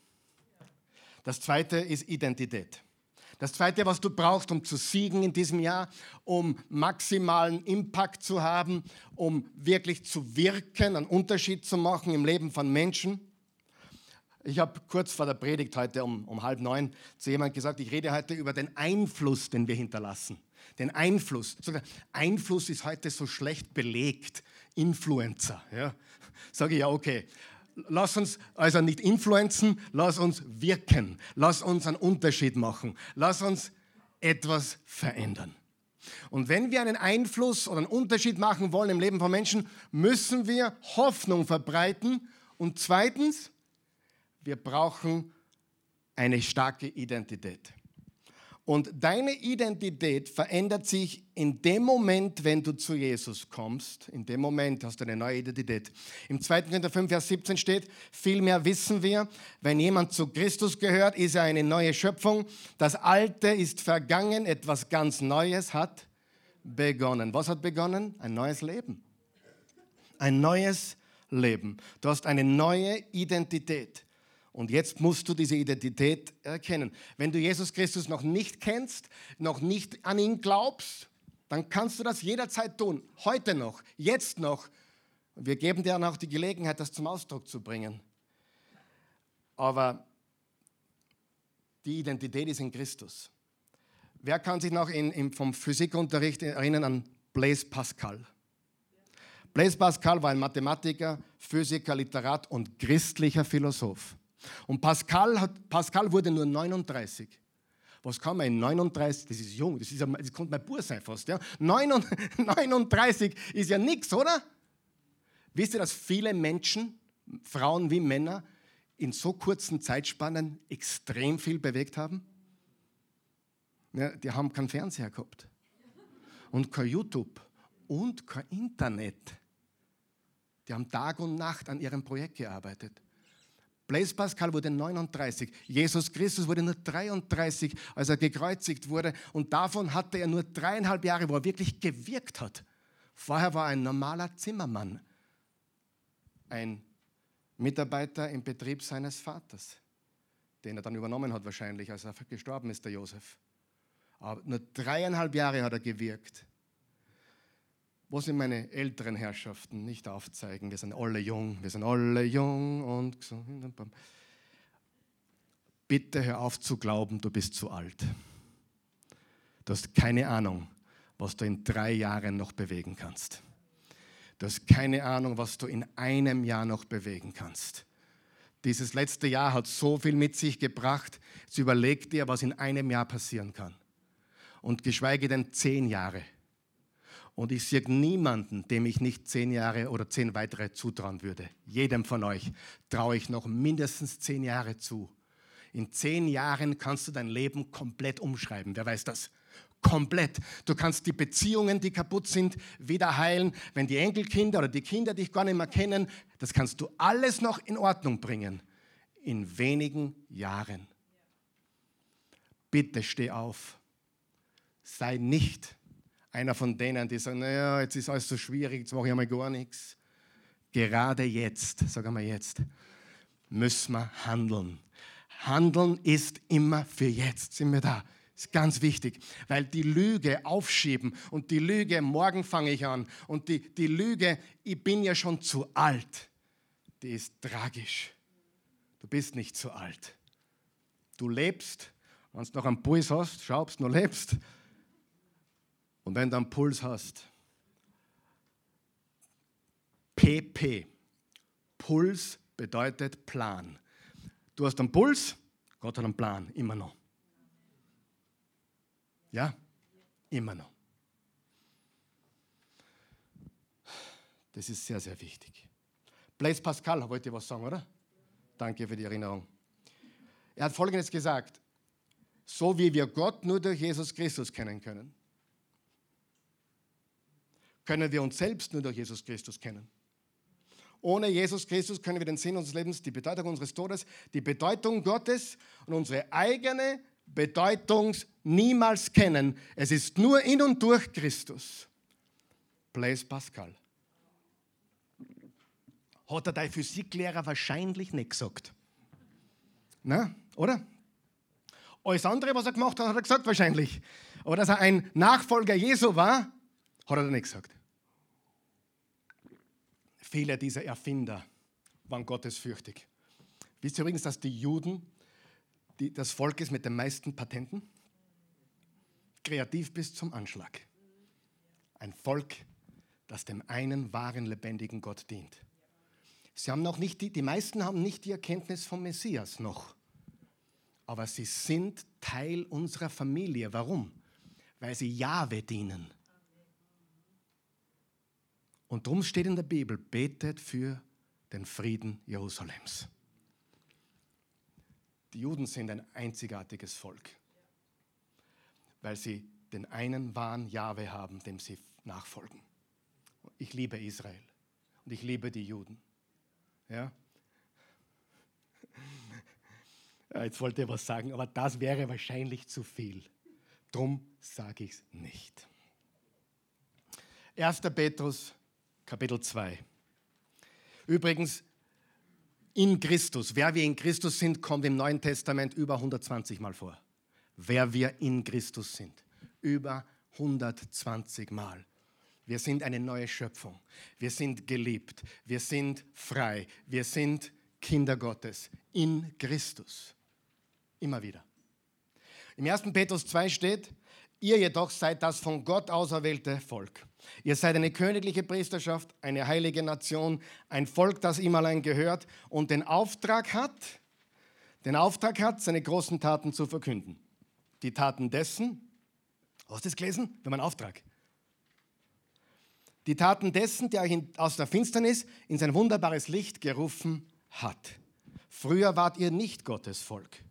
Das zweite ist Identität. Das zweite, was du brauchst, um zu siegen in diesem Jahr, um maximalen Impact zu haben, um wirklich zu wirken, einen Unterschied zu machen im Leben von Menschen, ich habe kurz vor der Predigt heute um, um halb neun zu jemandem gesagt, ich rede heute über den Einfluss, den wir hinterlassen. Den Einfluss. Sogar Einfluss ist heute so schlecht belegt. Influencer. Ja. Sage ich ja, okay. Lass uns also nicht influenzen, lass uns wirken. Lass uns einen Unterschied machen. Lass uns etwas verändern. Und wenn wir einen Einfluss oder einen Unterschied machen wollen im Leben von Menschen, müssen wir Hoffnung verbreiten. Und zweitens, wir brauchen eine starke Identität. Und deine Identität verändert sich in dem Moment, wenn du zu Jesus kommst. In dem Moment hast du eine neue Identität. Im 2. Korinther 5, Vers 17 steht, vielmehr wissen wir, wenn jemand zu Christus gehört, ist er eine neue Schöpfung. Das Alte ist vergangen, etwas ganz Neues hat begonnen. Was hat begonnen? Ein neues Leben. Ein neues Leben. Du hast eine neue Identität. Und jetzt musst du diese Identität erkennen. Wenn du Jesus Christus noch nicht kennst, noch nicht an ihn glaubst, dann kannst du das jederzeit tun. Heute noch, jetzt noch. Wir geben dir auch die Gelegenheit, das zum Ausdruck zu bringen. Aber die Identität ist in Christus. Wer kann sich noch in, in, vom Physikunterricht erinnern an Blaise Pascal? Blaise Pascal war ein Mathematiker, Physiker, Literat und christlicher Philosoph. Und Pascal, hat, Pascal wurde nur 39. Was kann man in 39? Das ist jung, das, ist, das kommt mein Bur sein fast. Ja? 39 ist ja nichts, oder? Wisst ihr, dass viele Menschen, Frauen wie Männer, in so kurzen Zeitspannen extrem viel bewegt haben? Ja, die haben keinen Fernseher gehabt und kein YouTube und kein Internet. Die haben Tag und Nacht an ihrem Projekt gearbeitet. Blaise Pascal wurde 39, Jesus Christus wurde nur 33, als er gekreuzigt wurde. Und davon hatte er nur dreieinhalb Jahre, wo er wirklich gewirkt hat. Vorher war er ein normaler Zimmermann, ein Mitarbeiter im Betrieb seines Vaters, den er dann übernommen hat wahrscheinlich, als er gestorben ist, der Josef. Aber nur dreieinhalb Jahre hat er gewirkt. Wo sind meine älteren Herrschaften? Nicht aufzeigen, wir sind alle jung, wir sind alle jung und Bitte hör auf zu glauben, du bist zu alt. Du hast keine Ahnung, was du in drei Jahren noch bewegen kannst. Du hast keine Ahnung, was du in einem Jahr noch bewegen kannst. Dieses letzte Jahr hat so viel mit sich gebracht. Jetzt überleg dir, was in einem Jahr passieren kann. Und geschweige denn zehn Jahre. Und ich sehe niemanden, dem ich nicht zehn Jahre oder zehn weitere zutrauen würde. Jedem von euch traue ich noch mindestens zehn Jahre zu. In zehn Jahren kannst du dein Leben komplett umschreiben. Wer weiß das? Komplett. Du kannst die Beziehungen, die kaputt sind, wieder heilen. Wenn die Enkelkinder oder die Kinder dich gar nicht mehr kennen, das kannst du alles noch in Ordnung bringen. In wenigen Jahren. Bitte steh auf. Sei nicht einer von denen, die sagen, naja, jetzt ist alles so schwierig, jetzt mache ich einmal gar nichts. Gerade jetzt, sagen wir jetzt, müssen wir handeln. Handeln ist immer für jetzt. Sind wir da? ist ganz wichtig, weil die Lüge aufschieben und die Lüge, morgen fange ich an und die, die Lüge, ich bin ja schon zu alt, die ist tragisch. Du bist nicht zu alt. Du lebst, wenn du noch einen Puls hast, schaust, du lebst. Und wenn du einen Puls hast, PP, Puls bedeutet Plan. Du hast einen Puls, Gott hat einen Plan, immer noch. Ja, immer noch. Das ist sehr, sehr wichtig. Blaise Pascal wollte was sagen, oder? Danke für die Erinnerung. Er hat Folgendes gesagt. So wie wir Gott nur durch Jesus Christus kennen können, können wir uns selbst nur durch Jesus Christus kennen. Ohne Jesus Christus können wir den Sinn unseres Lebens, die Bedeutung unseres Todes, die Bedeutung Gottes und unsere eigene Bedeutung niemals kennen. Es ist nur in und durch Christus. Blaise Pascal. Hat er dein Physiklehrer wahrscheinlich nicht gesagt. Na, oder? Alles andere, was er gemacht hat, hat er gesagt wahrscheinlich. Aber dass er ein Nachfolger Jesu war, hat er nicht gesagt. Viele dieser Erfinder waren gottesfürchtig. Wisst ihr übrigens, dass die Juden die, das Volk ist mit den meisten Patenten. Kreativ bis zum Anschlag. Ein Volk, das dem einen wahren, lebendigen Gott dient. Sie haben noch nicht die, die meisten haben nicht die Erkenntnis vom Messias noch. Aber sie sind Teil unserer Familie. Warum? Weil sie Jahwe dienen. Und darum steht in der Bibel, betet für den Frieden Jerusalems. Die Juden sind ein einzigartiges Volk, weil sie den einen wahren Jahwe haben, dem sie nachfolgen. Ich liebe Israel und ich liebe die Juden. Ja? jetzt wollte ich was sagen, aber das wäre wahrscheinlich zu viel. Drum sage ich es nicht. 1. Petrus, Kapitel 2. Übrigens, in Christus. Wer wir in Christus sind, kommt im Neuen Testament über 120 Mal vor. Wer wir in Christus sind. Über 120 Mal. Wir sind eine neue Schöpfung. Wir sind geliebt. Wir sind frei. Wir sind Kinder Gottes in Christus. Immer wieder. Im 1. Petrus 2 steht, ihr jedoch seid das von Gott auserwählte Volk Ihr seid eine königliche Priesterschaft, eine heilige Nation, ein Volk, das ihm allein gehört und den Auftrag hat, den Auftrag hat, seine großen Taten zu verkünden. Die Taten dessen, hast du das gelesen? Wir haben einen Auftrag. Die Taten dessen, der euch aus der Finsternis in sein wunderbares Licht gerufen hat. Früher wart ihr nicht Gottes Volk.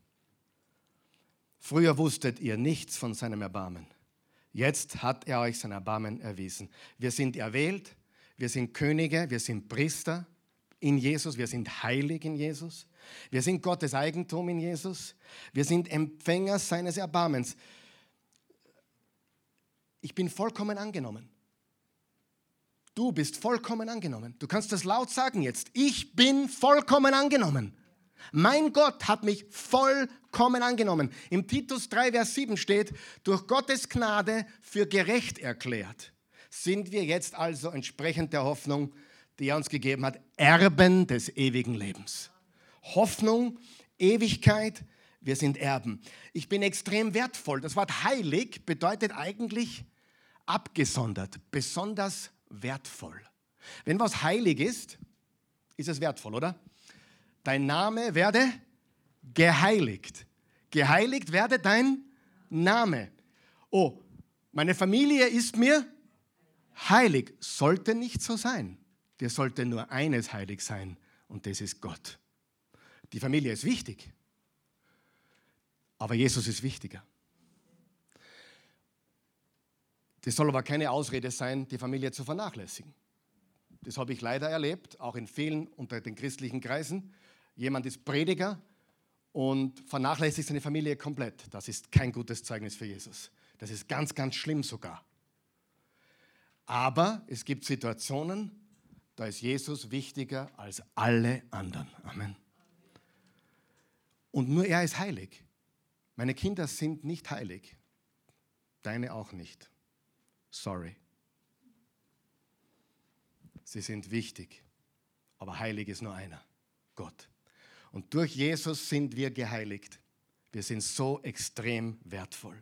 Früher wusstet ihr nichts von seinem Erbarmen. Jetzt hat er euch sein Erbarmen erwiesen. Wir sind erwählt, wir sind Könige, wir sind Priester in Jesus, wir sind heilig in Jesus, wir sind Gottes Eigentum in Jesus, wir sind Empfänger seines Erbarmens. Ich bin vollkommen angenommen. Du bist vollkommen angenommen. Du kannst das laut sagen jetzt. Ich bin vollkommen angenommen. Mein Gott hat mich vollkommen angenommen. Im Titus 3, Vers 7 steht, durch Gottes Gnade für gerecht erklärt. Sind wir jetzt also entsprechend der Hoffnung, die er uns gegeben hat, Erben des ewigen Lebens. Hoffnung, Ewigkeit, wir sind Erben. Ich bin extrem wertvoll. Das Wort heilig bedeutet eigentlich abgesondert, besonders wertvoll. Wenn was heilig ist, ist es wertvoll, oder? dein Name werde geheiligt. Geheiligt werde dein Name. Oh, meine Familie ist mir heilig. Sollte nicht so sein. Dir sollte nur eines heilig sein und das ist Gott. Die Familie ist wichtig. Aber Jesus ist wichtiger. Das soll aber keine Ausrede sein, die Familie zu vernachlässigen. Das habe ich leider erlebt, auch in vielen unter den christlichen Kreisen. Jemand ist Prediger und vernachlässigt seine Familie komplett. Das ist kein gutes Zeugnis für Jesus. Das ist ganz, ganz schlimm sogar. Aber es gibt Situationen, da ist Jesus wichtiger als alle anderen. Amen. Und nur er ist heilig. Meine Kinder sind nicht heilig. Deine auch nicht. Sorry. Sie sind wichtig, aber heilig ist nur einer, Gott. Und durch Jesus sind wir geheiligt. Wir sind so extrem wertvoll.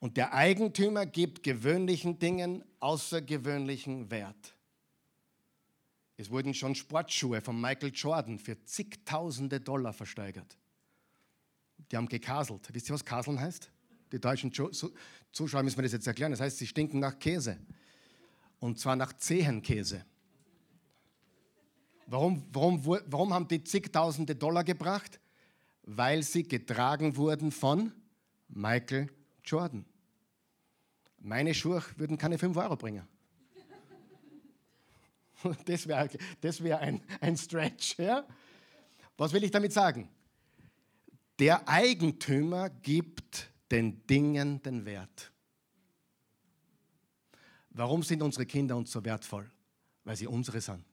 Und der Eigentümer gibt gewöhnlichen Dingen außergewöhnlichen Wert. Es wurden schon Sportschuhe von Michael Jordan für zigtausende Dollar versteigert. Die haben gekaselt. Wisst ihr, was Kaseln heißt? Die deutschen Zuschauer müssen mir das jetzt erklären. Das heißt, sie stinken nach Käse. Und zwar nach Zehenkäse. Warum, warum, warum haben die zigtausende Dollar gebracht? Weil sie getragen wurden von Michael Jordan. Meine Schuhe würden keine 5 Euro bringen. Das wäre das wär ein, ein Stretch. Ja? Was will ich damit sagen? Der Eigentümer gibt den Dingen den Wert. Warum sind unsere Kinder uns so wertvoll? Weil sie unsere sind.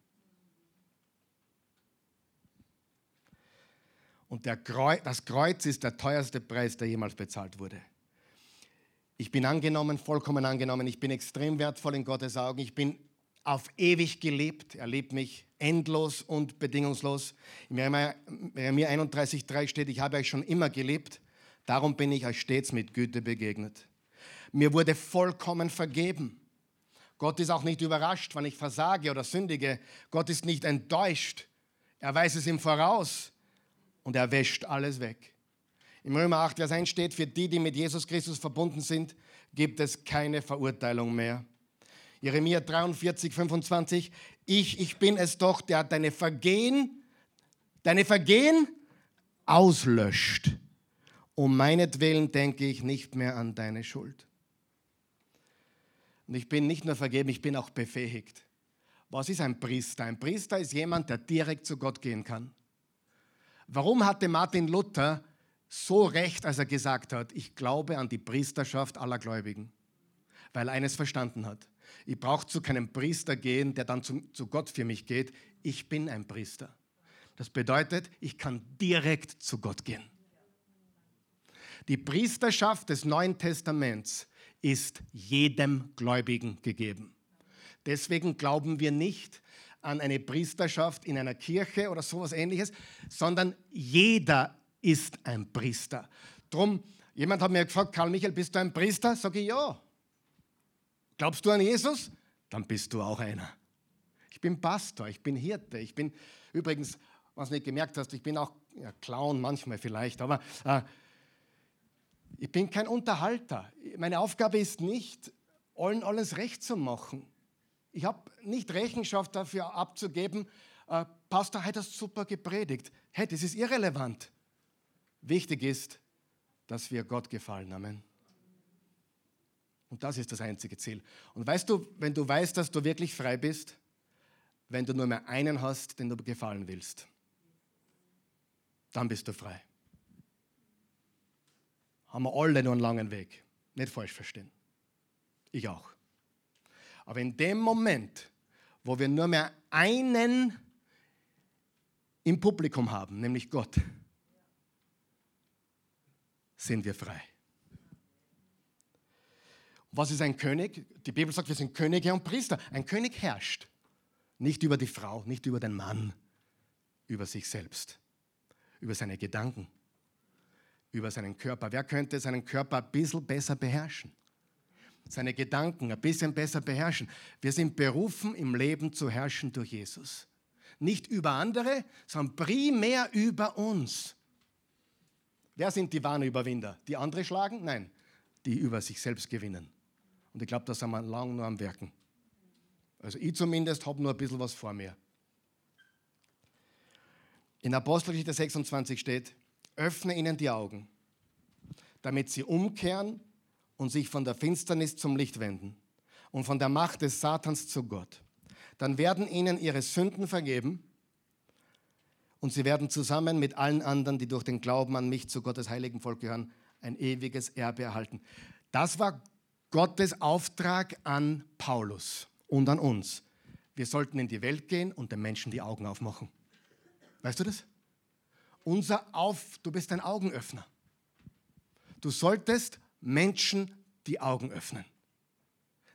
Und Kreuz, das Kreuz ist der teuerste Preis, der jemals bezahlt wurde. Ich bin angenommen, vollkommen angenommen. Ich bin extrem wertvoll in Gottes Augen. Ich bin auf ewig gelebt. Er liebt mich endlos und bedingungslos. In Jeremia 31,3 steht, ich habe euch schon immer gelebt, darum bin ich euch stets mit Güte begegnet. Mir wurde vollkommen vergeben. Gott ist auch nicht überrascht, wenn ich versage oder sündige. Gott ist nicht enttäuscht. Er weiß es im Voraus und er wäscht alles weg. Im Römer 8, Vers 1 steht, für die, die mit Jesus Christus verbunden sind, gibt es keine Verurteilung mehr. Jeremia 43, 25, ich, ich bin es doch, der deine Vergehen, deine Vergehen auslöscht. Um meinetwillen denke ich nicht mehr an deine Schuld. Und ich bin nicht nur vergeben, ich bin auch befähigt. Was ist ein Priester? Ein Priester ist jemand, der direkt zu Gott gehen kann. Warum hatte Martin Luther so recht, als er gesagt hat, ich glaube an die Priesterschaft aller Gläubigen? Weil er eines verstanden hat. Ich brauche zu keinem Priester gehen, der dann zu, zu Gott für mich geht. Ich bin ein Priester. Das bedeutet, ich kann direkt zu Gott gehen. Die Priesterschaft des Neuen Testaments ist jedem Gläubigen gegeben. Deswegen glauben wir nicht an eine Priesterschaft in einer Kirche oder sowas ähnliches, sondern jeder ist ein Priester. Drum, jemand hat mir gefragt, Karl Michael, bist du ein Priester? Sag ich ja. Glaubst du an Jesus? Dann bist du auch einer. Ich bin Pastor, ich bin Hirte, ich bin übrigens, was du nicht gemerkt hast, ich bin auch ja, Clown manchmal vielleicht, aber äh, ich bin kein Unterhalter. Meine Aufgabe ist nicht, allen alles recht zu machen. Ich habe nicht Rechenschaft dafür abzugeben, äh, Pastor, hat das super gepredigt. Hey, das ist irrelevant. Wichtig ist, dass wir Gott gefallen. Amen. Und das ist das einzige Ziel. Und weißt du, wenn du weißt, dass du wirklich frei bist, wenn du nur mehr einen hast, den du gefallen willst, dann bist du frei. Haben wir alle nur einen langen Weg. Nicht falsch verstehen. Ich auch. Aber in dem Moment, wo wir nur mehr einen im Publikum haben, nämlich Gott, sind wir frei. Was ist ein König? Die Bibel sagt, wir sind Könige und Priester. Ein König herrscht nicht über die Frau, nicht über den Mann, über sich selbst, über seine Gedanken, über seinen Körper. Wer könnte seinen Körper ein bisschen besser beherrschen? Seine Gedanken ein bisschen besser beherrschen. Wir sind berufen, im Leben zu herrschen durch Jesus. Nicht über andere, sondern primär über uns. Wer sind die wahren Überwinder? Die andere schlagen? Nein, die über sich selbst gewinnen. Und ich glaube, da sind wir lang nur am Werken. Also ich zumindest habe nur ein bisschen was vor mir. In Apostelgeschichte 26 steht, öffne ihnen die Augen, damit sie umkehren und sich von der Finsternis zum Licht wenden und von der Macht des Satans zu Gott. Dann werden ihnen ihre Sünden vergeben und sie werden zusammen mit allen anderen, die durch den Glauben an mich zu Gottes heiligen Volk gehören, ein ewiges Erbe erhalten. Das war Gottes Auftrag an Paulus und an uns. Wir sollten in die Welt gehen und den Menschen die Augen aufmachen. Weißt du das? Unser Auf, du bist ein Augenöffner. Du solltest Menschen die Augen öffnen.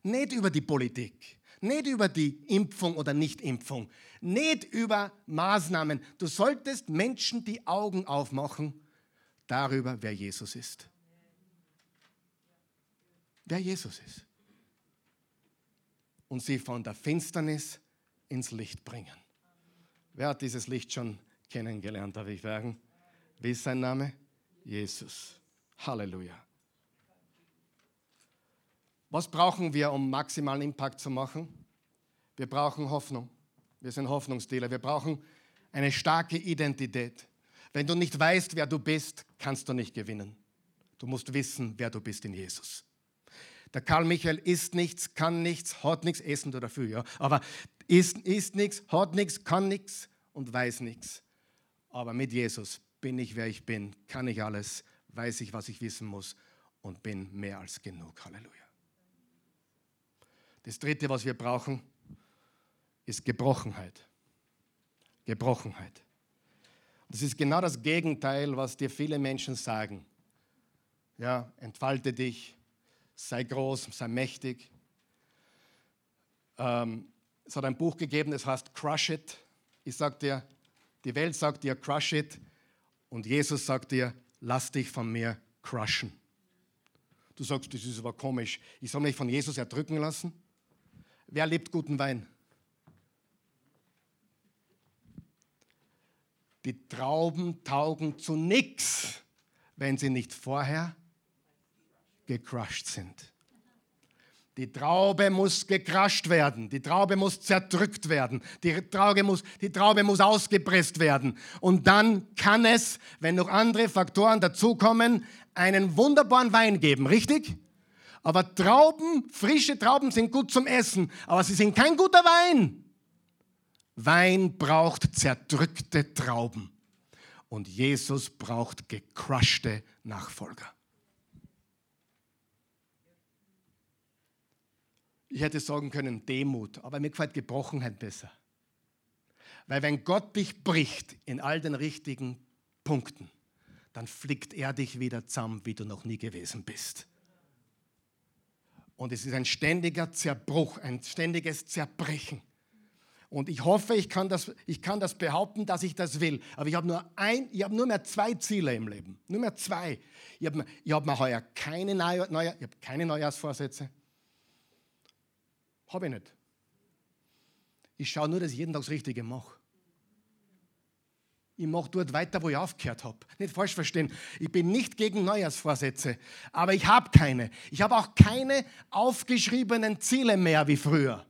Nicht über die Politik, nicht über die Impfung oder Nichtimpfung, nicht über Maßnahmen. Du solltest Menschen die Augen aufmachen darüber, wer Jesus ist. Wer Jesus ist. Und sie von der Finsternis ins Licht bringen. Wer hat dieses Licht schon kennengelernt, darf ich sagen? Wie ist sein Name? Jesus. Halleluja. Was brauchen wir, um maximalen Impact zu machen? Wir brauchen Hoffnung. Wir sind Hoffnungsdealer. Wir brauchen eine starke Identität. Wenn du nicht weißt, wer du bist, kannst du nicht gewinnen. Du musst wissen, wer du bist in Jesus. Der Karl Michael isst nichts, kann nichts, hat nichts, essen du dafür, ja. Aber isst, isst nichts, hat nichts, kann nichts und weiß nichts. Aber mit Jesus bin ich, wer ich bin, kann ich alles, weiß ich, was ich wissen muss und bin mehr als genug. Halleluja. Das Dritte, was wir brauchen, ist Gebrochenheit. Gebrochenheit. Das ist genau das Gegenteil, was dir viele Menschen sagen. Ja, entfalte dich, sei groß, sei mächtig. Ähm, es hat ein Buch gegeben, das heißt Crush It. Ich sage dir, die Welt sagt dir, crush it. Und Jesus sagt dir, lass dich von mir crushen. Du sagst, das ist aber komisch. Ich soll mich von Jesus erdrücken lassen. Wer liebt guten Wein? Die Trauben taugen zu nichts, wenn sie nicht vorher gecrushed sind. Die Traube muss gekrascht werden, die Traube muss zerdrückt werden, die Traube muss, die Traube muss ausgepresst werden. Und dann kann es, wenn noch andere Faktoren dazukommen, einen wunderbaren Wein geben, richtig? Aber Trauben, frische Trauben sind gut zum Essen, aber sie sind kein guter Wein. Wein braucht zerdrückte Trauben und Jesus braucht gecrushte Nachfolger. Ich hätte sagen können Demut, aber mir gefällt Gebrochenheit besser. Weil wenn Gott dich bricht in all den richtigen Punkten, dann flickt er dich wieder zusammen, wie du noch nie gewesen bist. Und es ist ein ständiger Zerbruch, ein ständiges Zerbrechen. Und ich hoffe, ich kann das, ich kann das behaupten, dass ich das will. Aber ich habe nur, ein, ich habe nur mehr zwei Ziele im Leben. Nur mehr zwei. Ich habe, ich habe mir heuer keine, Neujahr, Neujahr, ich habe keine Neujahrsvorsätze. Habe ich nicht. Ich schaue nur, dass ich jeden Tag das Richtige mache. Ich mache dort weiter, wo ich aufgehört habe. Nicht falsch verstehen. Ich bin nicht gegen Neujahrsvorsätze, aber ich habe keine. Ich habe auch keine aufgeschriebenen Ziele mehr wie früher.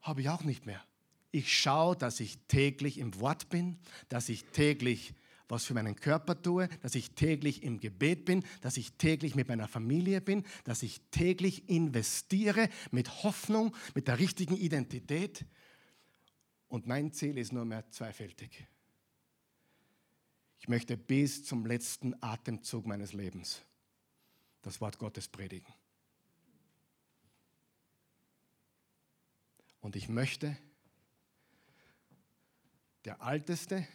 Habe ich auch nicht mehr. Ich schaue, dass ich täglich im Wort bin, dass ich täglich was für meinen Körper tue, dass ich täglich im Gebet bin, dass ich täglich mit meiner Familie bin, dass ich täglich investiere mit Hoffnung, mit der richtigen Identität. Und mein Ziel ist nur mehr zweifältig. Ich möchte bis zum letzten Atemzug meines Lebens das Wort Gottes predigen. Und ich möchte der Alteste,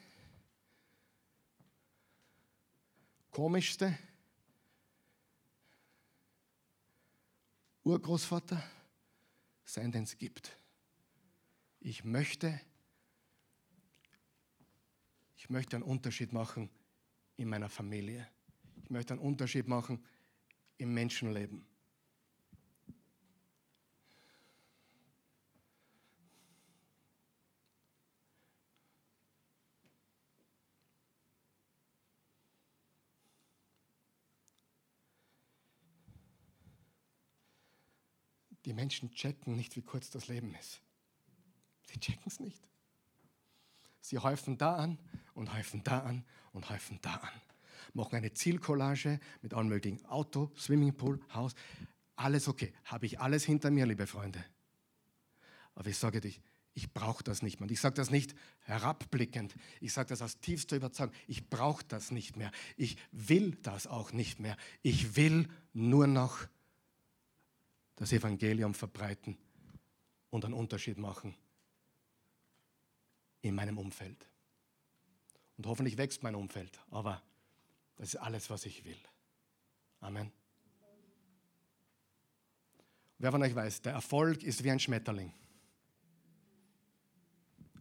komischste Urgroßvater sein, den es gibt. Ich möchte ich möchte einen Unterschied machen in meiner Familie. Ich möchte einen Unterschied machen im Menschenleben. Die Menschen checken nicht, wie kurz das Leben ist. Sie checken es nicht. Sie häufen da an und häufen da an und häufen da an. machen eine Zielcollage mit allen möglichen Auto, Swimmingpool, Haus. Alles okay. Habe ich alles hinter mir, liebe Freunde. Aber ich sage dich, ich brauche das nicht mehr. Und ich sage das nicht herabblickend. Ich sage das aus tiefster Überzeugung. Ich brauche das nicht mehr. Ich will das auch nicht mehr. Ich will nur noch das Evangelium verbreiten und einen Unterschied machen in meinem Umfeld. Und hoffentlich wächst mein Umfeld. Aber das ist alles, was ich will. Amen. Wer von euch weiß, der Erfolg ist wie ein Schmetterling.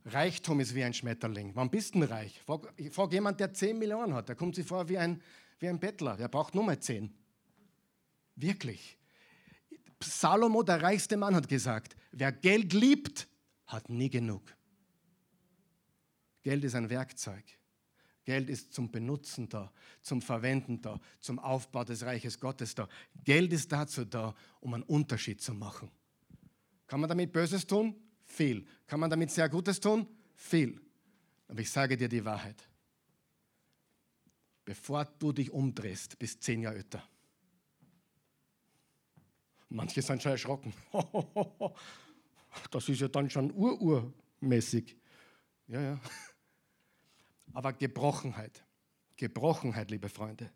Reichtum ist wie ein Schmetterling. Wann bist du denn reich? Ich frage jemand, der 10 Millionen hat, der kommt sich vor wie ein, wie ein Bettler. Der braucht nur mal 10. Wirklich. Salomo, der reichste Mann, hat gesagt, wer Geld liebt, hat nie genug. Geld ist ein Werkzeug. Geld ist zum Benutzen da, zum Verwenden da, zum Aufbau des Reiches Gottes da. Geld ist dazu da, um einen Unterschied zu machen. Kann man damit Böses tun? Viel. Kann man damit sehr Gutes tun? Viel. Aber ich sage dir die Wahrheit. Bevor du dich umdrehst, bist zehn Jahre älter. Manche sind schon erschrocken. Das ist ja dann schon ururmäßig. Ja, ja. Aber Gebrochenheit. Gebrochenheit, liebe Freunde.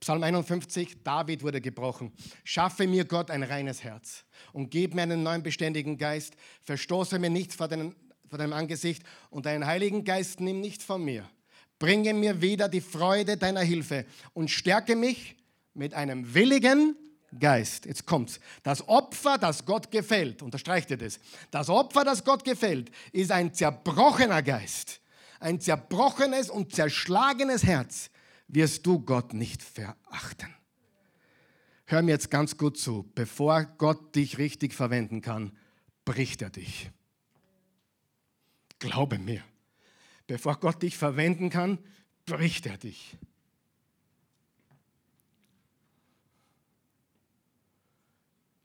Psalm 51, David wurde gebrochen. Schaffe mir Gott ein reines Herz und gib mir einen neuen beständigen Geist. Verstoße mir nichts vor, deinem, vor deinem Angesicht und deinen Heiligen Geist nimm nicht von mir. Bringe mir wieder die Freude deiner Hilfe und stärke mich mit einem willigen Geist. Jetzt kommt's. Das Opfer, das Gott gefällt, unterstreicht ihr das? Das Opfer, das Gott gefällt, ist ein zerbrochener Geist. Ein zerbrochenes und zerschlagenes Herz wirst du Gott nicht verachten. Hör mir jetzt ganz gut zu. Bevor Gott dich richtig verwenden kann, bricht er dich. Glaube mir. Bevor Gott dich verwenden kann, bricht er dich.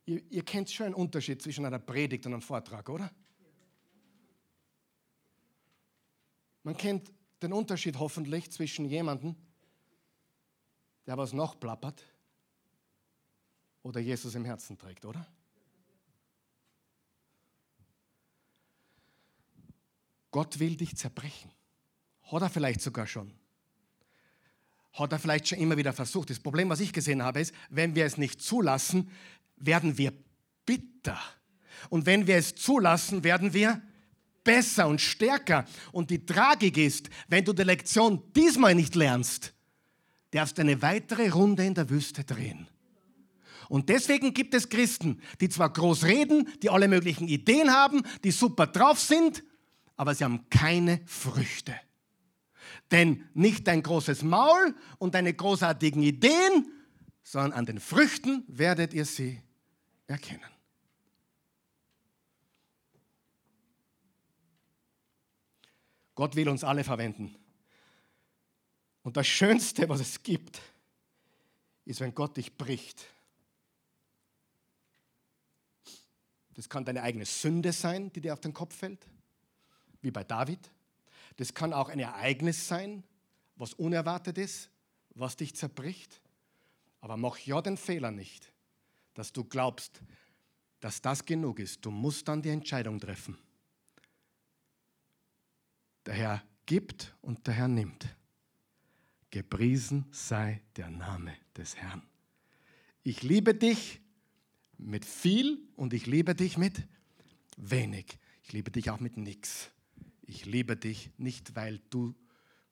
Ihr, ihr kennt schon einen Unterschied zwischen einer Predigt und einem Vortrag, oder? Man kennt den Unterschied hoffentlich zwischen jemandem, der was noch plappert oder Jesus im Herzen trägt, oder? Gott will dich zerbrechen. Hat er vielleicht sogar schon. Hat er vielleicht schon immer wieder versucht. Das Problem, was ich gesehen habe, ist, wenn wir es nicht zulassen, werden wir bitter. Und wenn wir es zulassen, werden wir besser und stärker. Und die Tragik ist, wenn du die Lektion diesmal nicht lernst, darfst du eine weitere Runde in der Wüste drehen. Und deswegen gibt es Christen, die zwar groß reden, die alle möglichen Ideen haben, die super drauf sind, aber sie haben keine Früchte. Denn nicht dein großes Maul und deine großartigen Ideen, sondern an den Früchten werdet ihr sie erkennen. Gott will uns alle verwenden. Und das Schönste, was es gibt, ist, wenn Gott dich bricht. Das kann deine eigene Sünde sein, die dir auf den Kopf fällt, wie bei David. Das kann auch ein Ereignis sein, was unerwartet ist, was dich zerbricht. Aber mach ja den Fehler nicht, dass du glaubst, dass das genug ist. Du musst dann die Entscheidung treffen. Der Herr gibt und der Herr nimmt. Gepriesen sei der Name des Herrn. Ich liebe dich mit viel und ich liebe dich mit wenig. Ich liebe dich auch mit nichts. Ich liebe dich nicht, weil du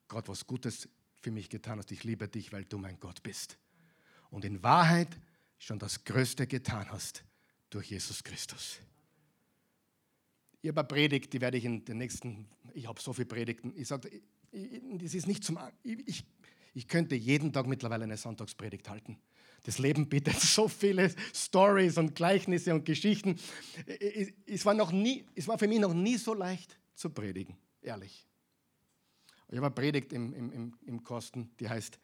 Gott was Gutes für mich getan hast. Ich liebe dich, weil du mein Gott bist. Und in Wahrheit schon das Größte getan hast durch Jesus Christus. Ich habe eine Predigt, die werde ich in den nächsten, ich habe so viele Predigten. Ich sage, das ist nicht zum, ich, ich könnte jeden Tag mittlerweile eine Sonntagspredigt halten. Das Leben bietet so viele Stories und Gleichnisse und Geschichten. Es war, noch nie, es war für mich noch nie so leicht zu predigen, ehrlich. Ich habe eine Predigt im, im, im Kosten, die heißt,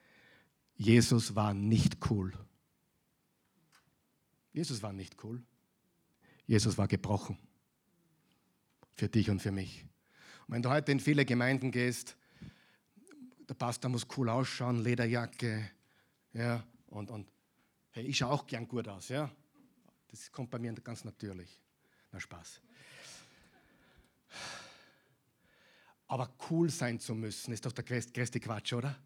Jesus war nicht cool. Jesus war nicht cool. Jesus war gebrochen. Für dich und für mich. Und wenn du heute in viele Gemeinden gehst, der Pastor muss cool ausschauen, Lederjacke, ja, und, und hey, ich schaue auch gern gut aus, ja. Das kommt bei mir ganz natürlich. Na Spaß. Aber cool sein zu müssen, ist doch der größte Quatsch, oder?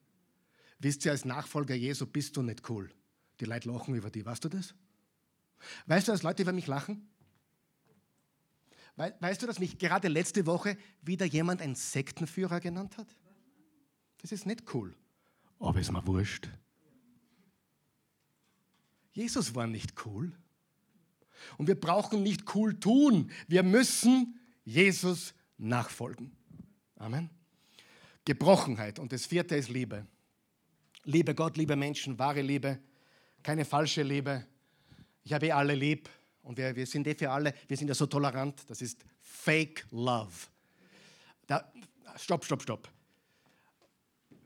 Wisst ihr, als Nachfolger Jesu bist du nicht cool. Die Leute lachen über dich, weißt du das? Weißt du, dass Leute über mich lachen? Weißt du, dass mich gerade letzte Woche wieder jemand einen Sektenführer genannt hat? Das ist nicht cool. Aber ist mir wurscht. Jesus war nicht cool. Und wir brauchen nicht cool tun. Wir müssen Jesus nachfolgen. Amen. Gebrochenheit. Und das vierte ist Liebe. Liebe Gott, liebe Menschen, wahre Liebe, keine falsche Liebe. Ich habe eh alle lieb und wir, wir sind eh für alle, wir sind ja so tolerant. Das ist Fake Love. Da, stopp, stopp, stopp.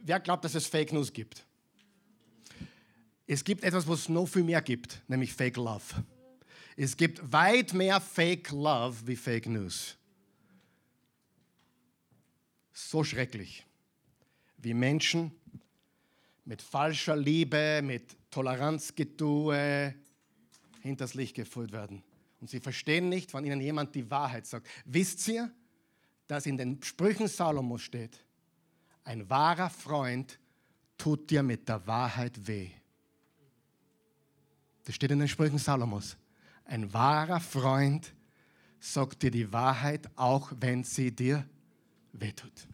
Wer glaubt, dass es Fake News gibt? Es gibt etwas, was es noch viel mehr gibt, nämlich Fake Love. Es gibt weit mehr Fake Love wie Fake News so schrecklich, wie Menschen mit falscher Liebe, mit Toleranzgetue hinters Licht geführt werden. Und sie verstehen nicht, wann ihnen jemand die Wahrheit sagt. Wisst ihr, dass in den Sprüchen Salomos steht, ein wahrer Freund tut dir mit der Wahrheit weh. Das steht in den Sprüchen Salomos. Ein wahrer Freund sagt dir die Wahrheit, auch wenn sie dir wehtut.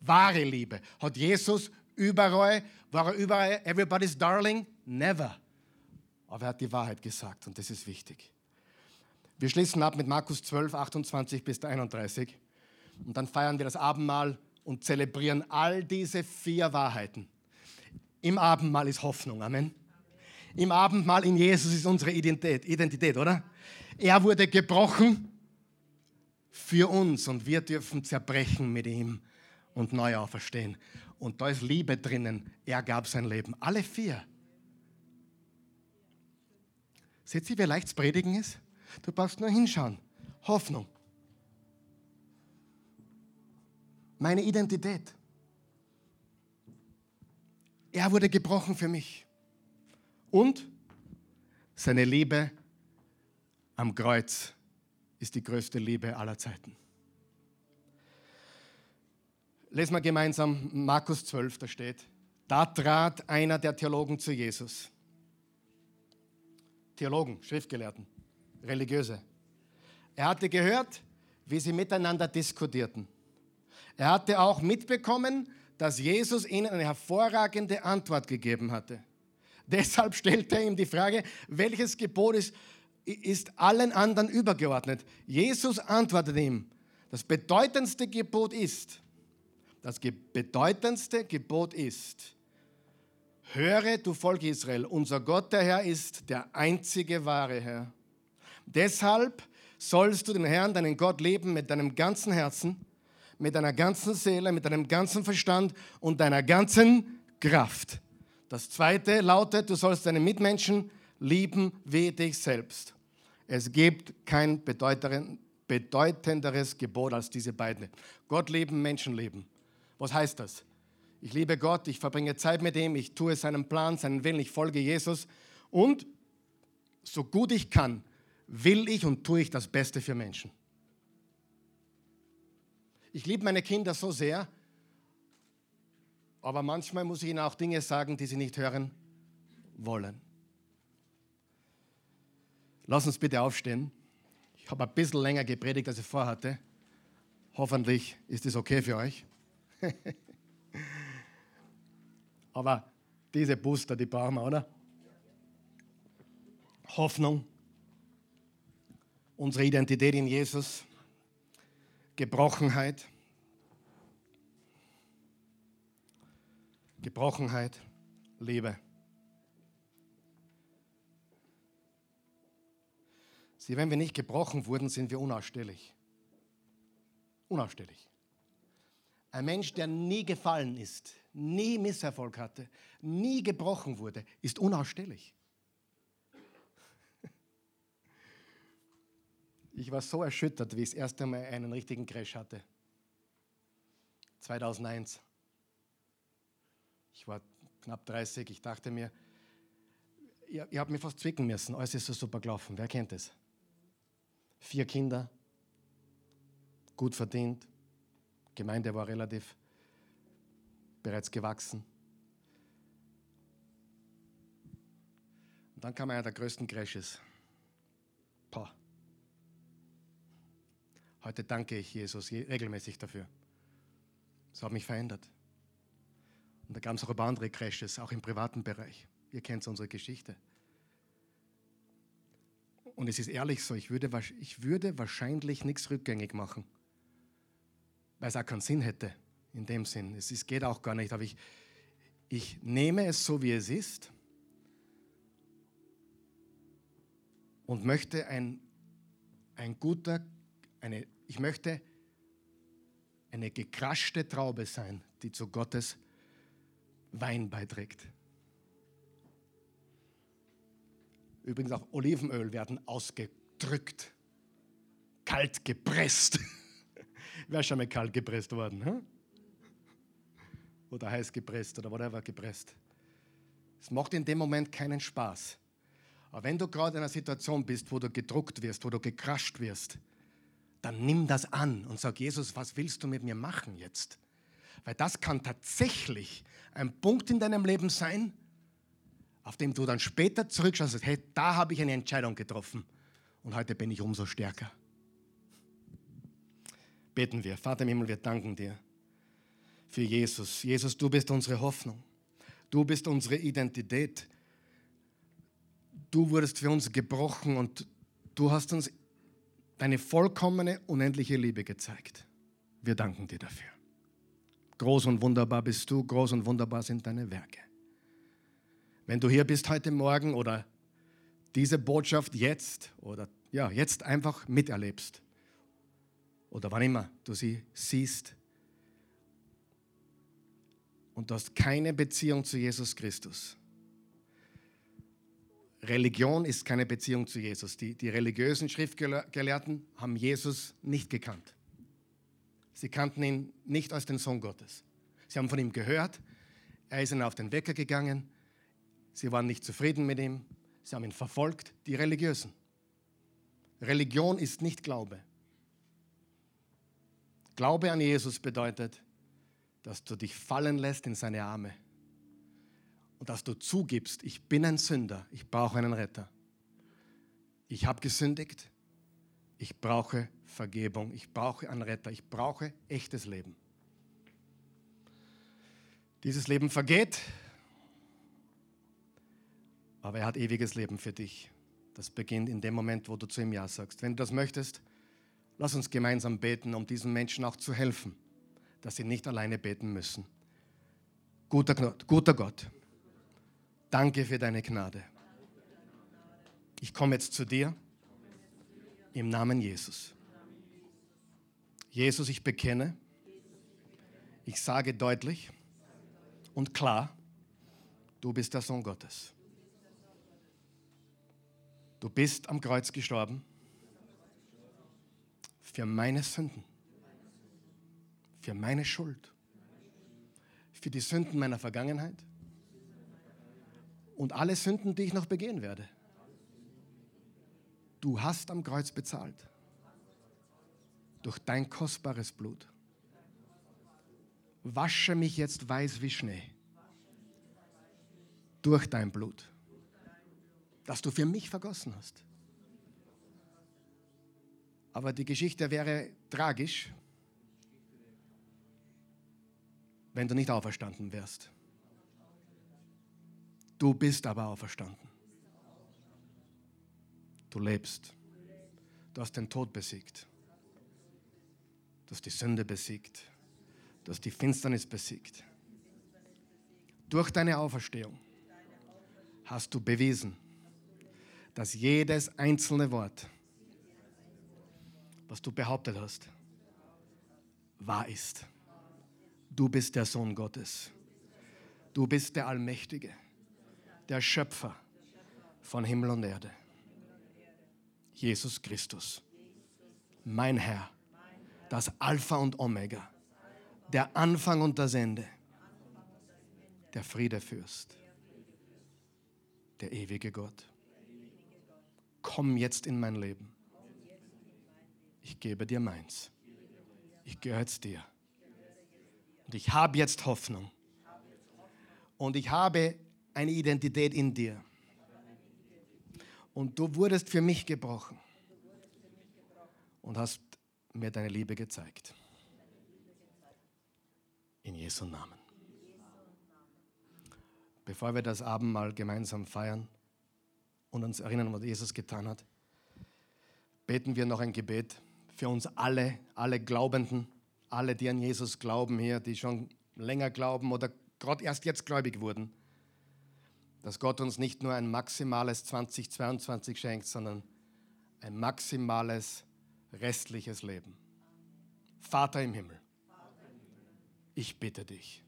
Wahre Liebe. Hat Jesus überall, war er überall everybody's darling? Never. Aber er hat die Wahrheit gesagt und das ist wichtig. Wir schließen ab mit Markus 12, 28 bis 31 und dann feiern wir das Abendmahl und zelebrieren all diese vier Wahrheiten. Im Abendmahl ist Hoffnung, Amen. Im Abendmahl in Jesus ist unsere Identität, Identität, oder? Er wurde gebrochen für uns und wir dürfen zerbrechen mit ihm und neu auferstehen. Und da ist Liebe drinnen. Er gab sein Leben. Alle vier. Seht ihr, wie leicht predigen ist? Du brauchst nur hinschauen. Hoffnung. Meine Identität. Er wurde gebrochen für mich. Und seine Liebe am Kreuz ist die größte Liebe aller Zeiten. Lesen wir gemeinsam Markus 12, da steht, da trat einer der Theologen zu Jesus. Theologen, Schriftgelehrten, Religiöse. Er hatte gehört, wie sie miteinander diskutierten. Er hatte auch mitbekommen, dass Jesus ihnen eine hervorragende Antwort gegeben hatte. Deshalb stellte er ihm die Frage, welches Gebot ist, ist allen anderen übergeordnet. Jesus antwortete ihm, das bedeutendste Gebot ist, das bedeutendste Gebot ist, höre du Volk Israel, unser Gott der Herr ist der einzige wahre Herr. Deshalb sollst du den Herrn, deinen Gott, leben mit deinem ganzen Herzen, mit deiner ganzen Seele, mit deinem ganzen Verstand und deiner ganzen Kraft. Das zweite lautet, du sollst deine Mitmenschen lieben wie dich selbst. Es gibt kein bedeutenderes Gebot als diese beiden. Gott lieben, Menschen lieben. Was heißt das? Ich liebe Gott, ich verbringe Zeit mit ihm, ich tue seinen Plan, seinen Willen, ich folge Jesus und so gut ich kann, will ich und tue ich das Beste für Menschen. Ich liebe meine Kinder so sehr, aber manchmal muss ich ihnen auch Dinge sagen, die sie nicht hören wollen. Lass uns bitte aufstehen. Ich habe ein bisschen länger gepredigt, als ich vorhatte. Hoffentlich ist es okay für euch. Aber diese Booster, die brauchen wir, oder? Hoffnung, unsere Identität in Jesus, Gebrochenheit, Gebrochenheit, Liebe. Sieh, wenn wir nicht gebrochen wurden, sind wir unausstehlich. Unausstehlich. Ein Mensch, der nie gefallen ist, nie Misserfolg hatte, nie gebrochen wurde, ist unausstehlich. Ich war so erschüttert, wie ich das erste Mal einen richtigen Crash hatte. 2001. war knapp 30. Ich dachte mir, ihr, ihr habt mir fast zwicken müssen. Alles ist so super gelaufen. Wer kennt es? Vier Kinder, gut verdient, Gemeinde war relativ bereits gewachsen. Und dann kam einer der größten Crashes. Pah. Heute danke ich Jesus regelmäßig dafür. Das hat mich verändert. Und da gab es auch paar andere Crashes, auch im privaten Bereich. Ihr kennt unsere Geschichte. Und es ist ehrlich so, ich würde, ich würde wahrscheinlich nichts rückgängig machen, weil es auch keinen Sinn hätte in dem Sinn. Es ist, geht auch gar nicht, aber ich, ich nehme es so, wie es ist und möchte ein, ein guter, eine, ich möchte eine gekraschte Traube sein, die zu Gottes Wein beiträgt. Übrigens auch Olivenöl werden ausgedrückt, kalt gepresst. Wer ist schon mal kalt gepresst worden? Hm? Oder heiß gepresst oder whatever gepresst. Es macht in dem Moment keinen Spaß. Aber wenn du gerade in einer Situation bist, wo du gedruckt wirst, wo du gekrascht wirst, dann nimm das an und sag, Jesus, was willst du mit mir machen jetzt? Weil das kann tatsächlich ein Punkt in deinem Leben sein, auf dem du dann später zurückschaust und sagst, hey, da habe ich eine Entscheidung getroffen und heute bin ich umso stärker. Beten wir. Vater im Himmel, wir danken dir für Jesus. Jesus, du bist unsere Hoffnung. Du bist unsere Identität du wurdest für uns gebrochen und du hast uns deine vollkommene, unendliche Liebe gezeigt. Wir danken dir dafür. Groß und wunderbar bist du, groß und wunderbar sind deine Werke. Wenn du hier bist heute Morgen oder diese Botschaft jetzt oder ja, jetzt einfach miterlebst oder wann immer du sie siehst und du hast keine Beziehung zu Jesus Christus, Religion ist keine Beziehung zu Jesus. Die, die religiösen Schriftgelehrten haben Jesus nicht gekannt. Sie kannten ihn nicht als den Sohn Gottes. Sie haben von ihm gehört, er ist ihnen auf den Wecker gegangen, sie waren nicht zufrieden mit ihm, sie haben ihn verfolgt, die Religiösen. Religion ist nicht Glaube. Glaube an Jesus bedeutet, dass du dich fallen lässt in seine Arme und dass du zugibst, ich bin ein Sünder, ich brauche einen Retter. Ich habe gesündigt, ich brauche Vergebung, ich brauche einen Retter, ich brauche echtes Leben. Dieses Leben vergeht, aber er hat ewiges Leben für dich. Das beginnt in dem Moment, wo du zu ihm Ja sagst. Wenn du das möchtest, lass uns gemeinsam beten, um diesen Menschen auch zu helfen, dass sie nicht alleine beten müssen. Guter, guter Gott. Danke für deine Gnade. Ich komme jetzt zu dir im Namen Jesus. Jesus, ich bekenne, ich sage deutlich und klar, du bist der Sohn Gottes. Du bist am Kreuz gestorben für meine Sünden, für meine Schuld, für die Sünden meiner Vergangenheit und alle Sünden, die ich noch begehen werde. Du hast am Kreuz bezahlt. Durch dein kostbares Blut. Wasche mich jetzt weiß wie Schnee. Durch dein Blut, das du für mich vergossen hast. Aber die Geschichte wäre tragisch, wenn du nicht auferstanden wärst. Du bist aber auferstanden. Du lebst. Du hast den Tod besiegt. Du hast die Sünde besiegt. Du hast die Finsternis besiegt. Durch deine Auferstehung hast du bewiesen, dass jedes einzelne Wort, was du behauptet hast, wahr ist. Du bist der Sohn Gottes. Du bist der Allmächtige der Schöpfer von Himmel und Erde. Jesus Christus, mein Herr, das Alpha und Omega, der Anfang und das Ende, der Friedefürst, der ewige Gott. Komm jetzt in mein Leben. Ich gebe dir meins. Ich gehöre dir. Und ich habe jetzt Hoffnung. Und ich habe eine Identität in dir. Und du wurdest für mich gebrochen und hast mir deine Liebe gezeigt. In Jesu Namen. Bevor wir das Abendmahl gemeinsam feiern und uns erinnern, was Jesus getan hat, beten wir noch ein Gebet für uns alle, alle Glaubenden, alle, die an Jesus glauben hier, die schon länger glauben oder gerade erst jetzt gläubig wurden, dass Gott uns nicht nur ein maximales 2022 schenkt, sondern ein maximales restliches Leben. Vater im Himmel, ich bitte dich,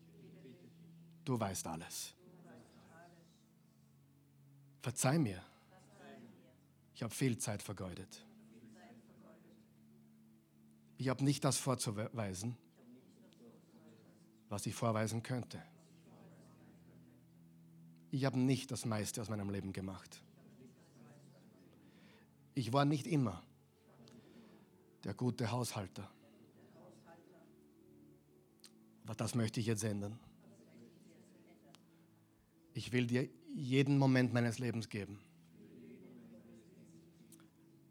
du weißt alles. Verzeih mir, ich habe viel Zeit vergeudet. Ich habe nicht das vorzuweisen, was ich vorweisen könnte. Ich habe nicht das meiste aus meinem Leben gemacht. Ich war nicht immer der gute Haushalter. Aber das möchte ich jetzt ändern. Ich will dir jeden Moment meines Lebens geben.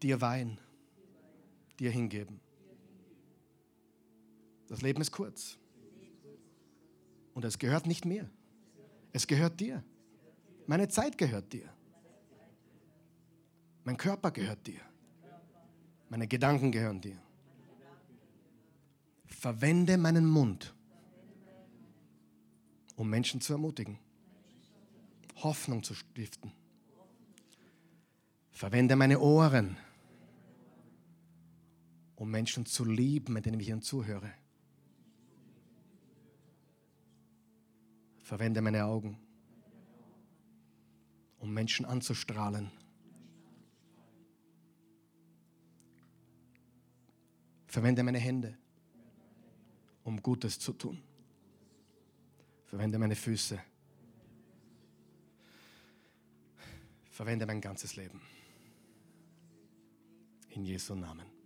Dir Wein, dir hingeben. Das Leben ist kurz. Und es gehört nicht mir. Es gehört dir. Meine Zeit gehört dir. Mein Körper gehört dir. Meine Gedanken gehören dir. Verwende meinen Mund, um Menschen zu ermutigen, Hoffnung zu stiften. Verwende meine Ohren, um Menschen zu lieben, mit denen ich ihnen zuhöre. Verwende meine Augen, um Menschen anzustrahlen. Verwende meine Hände, um Gutes zu tun. Verwende meine Füße. Verwende mein ganzes Leben. In Jesu Namen.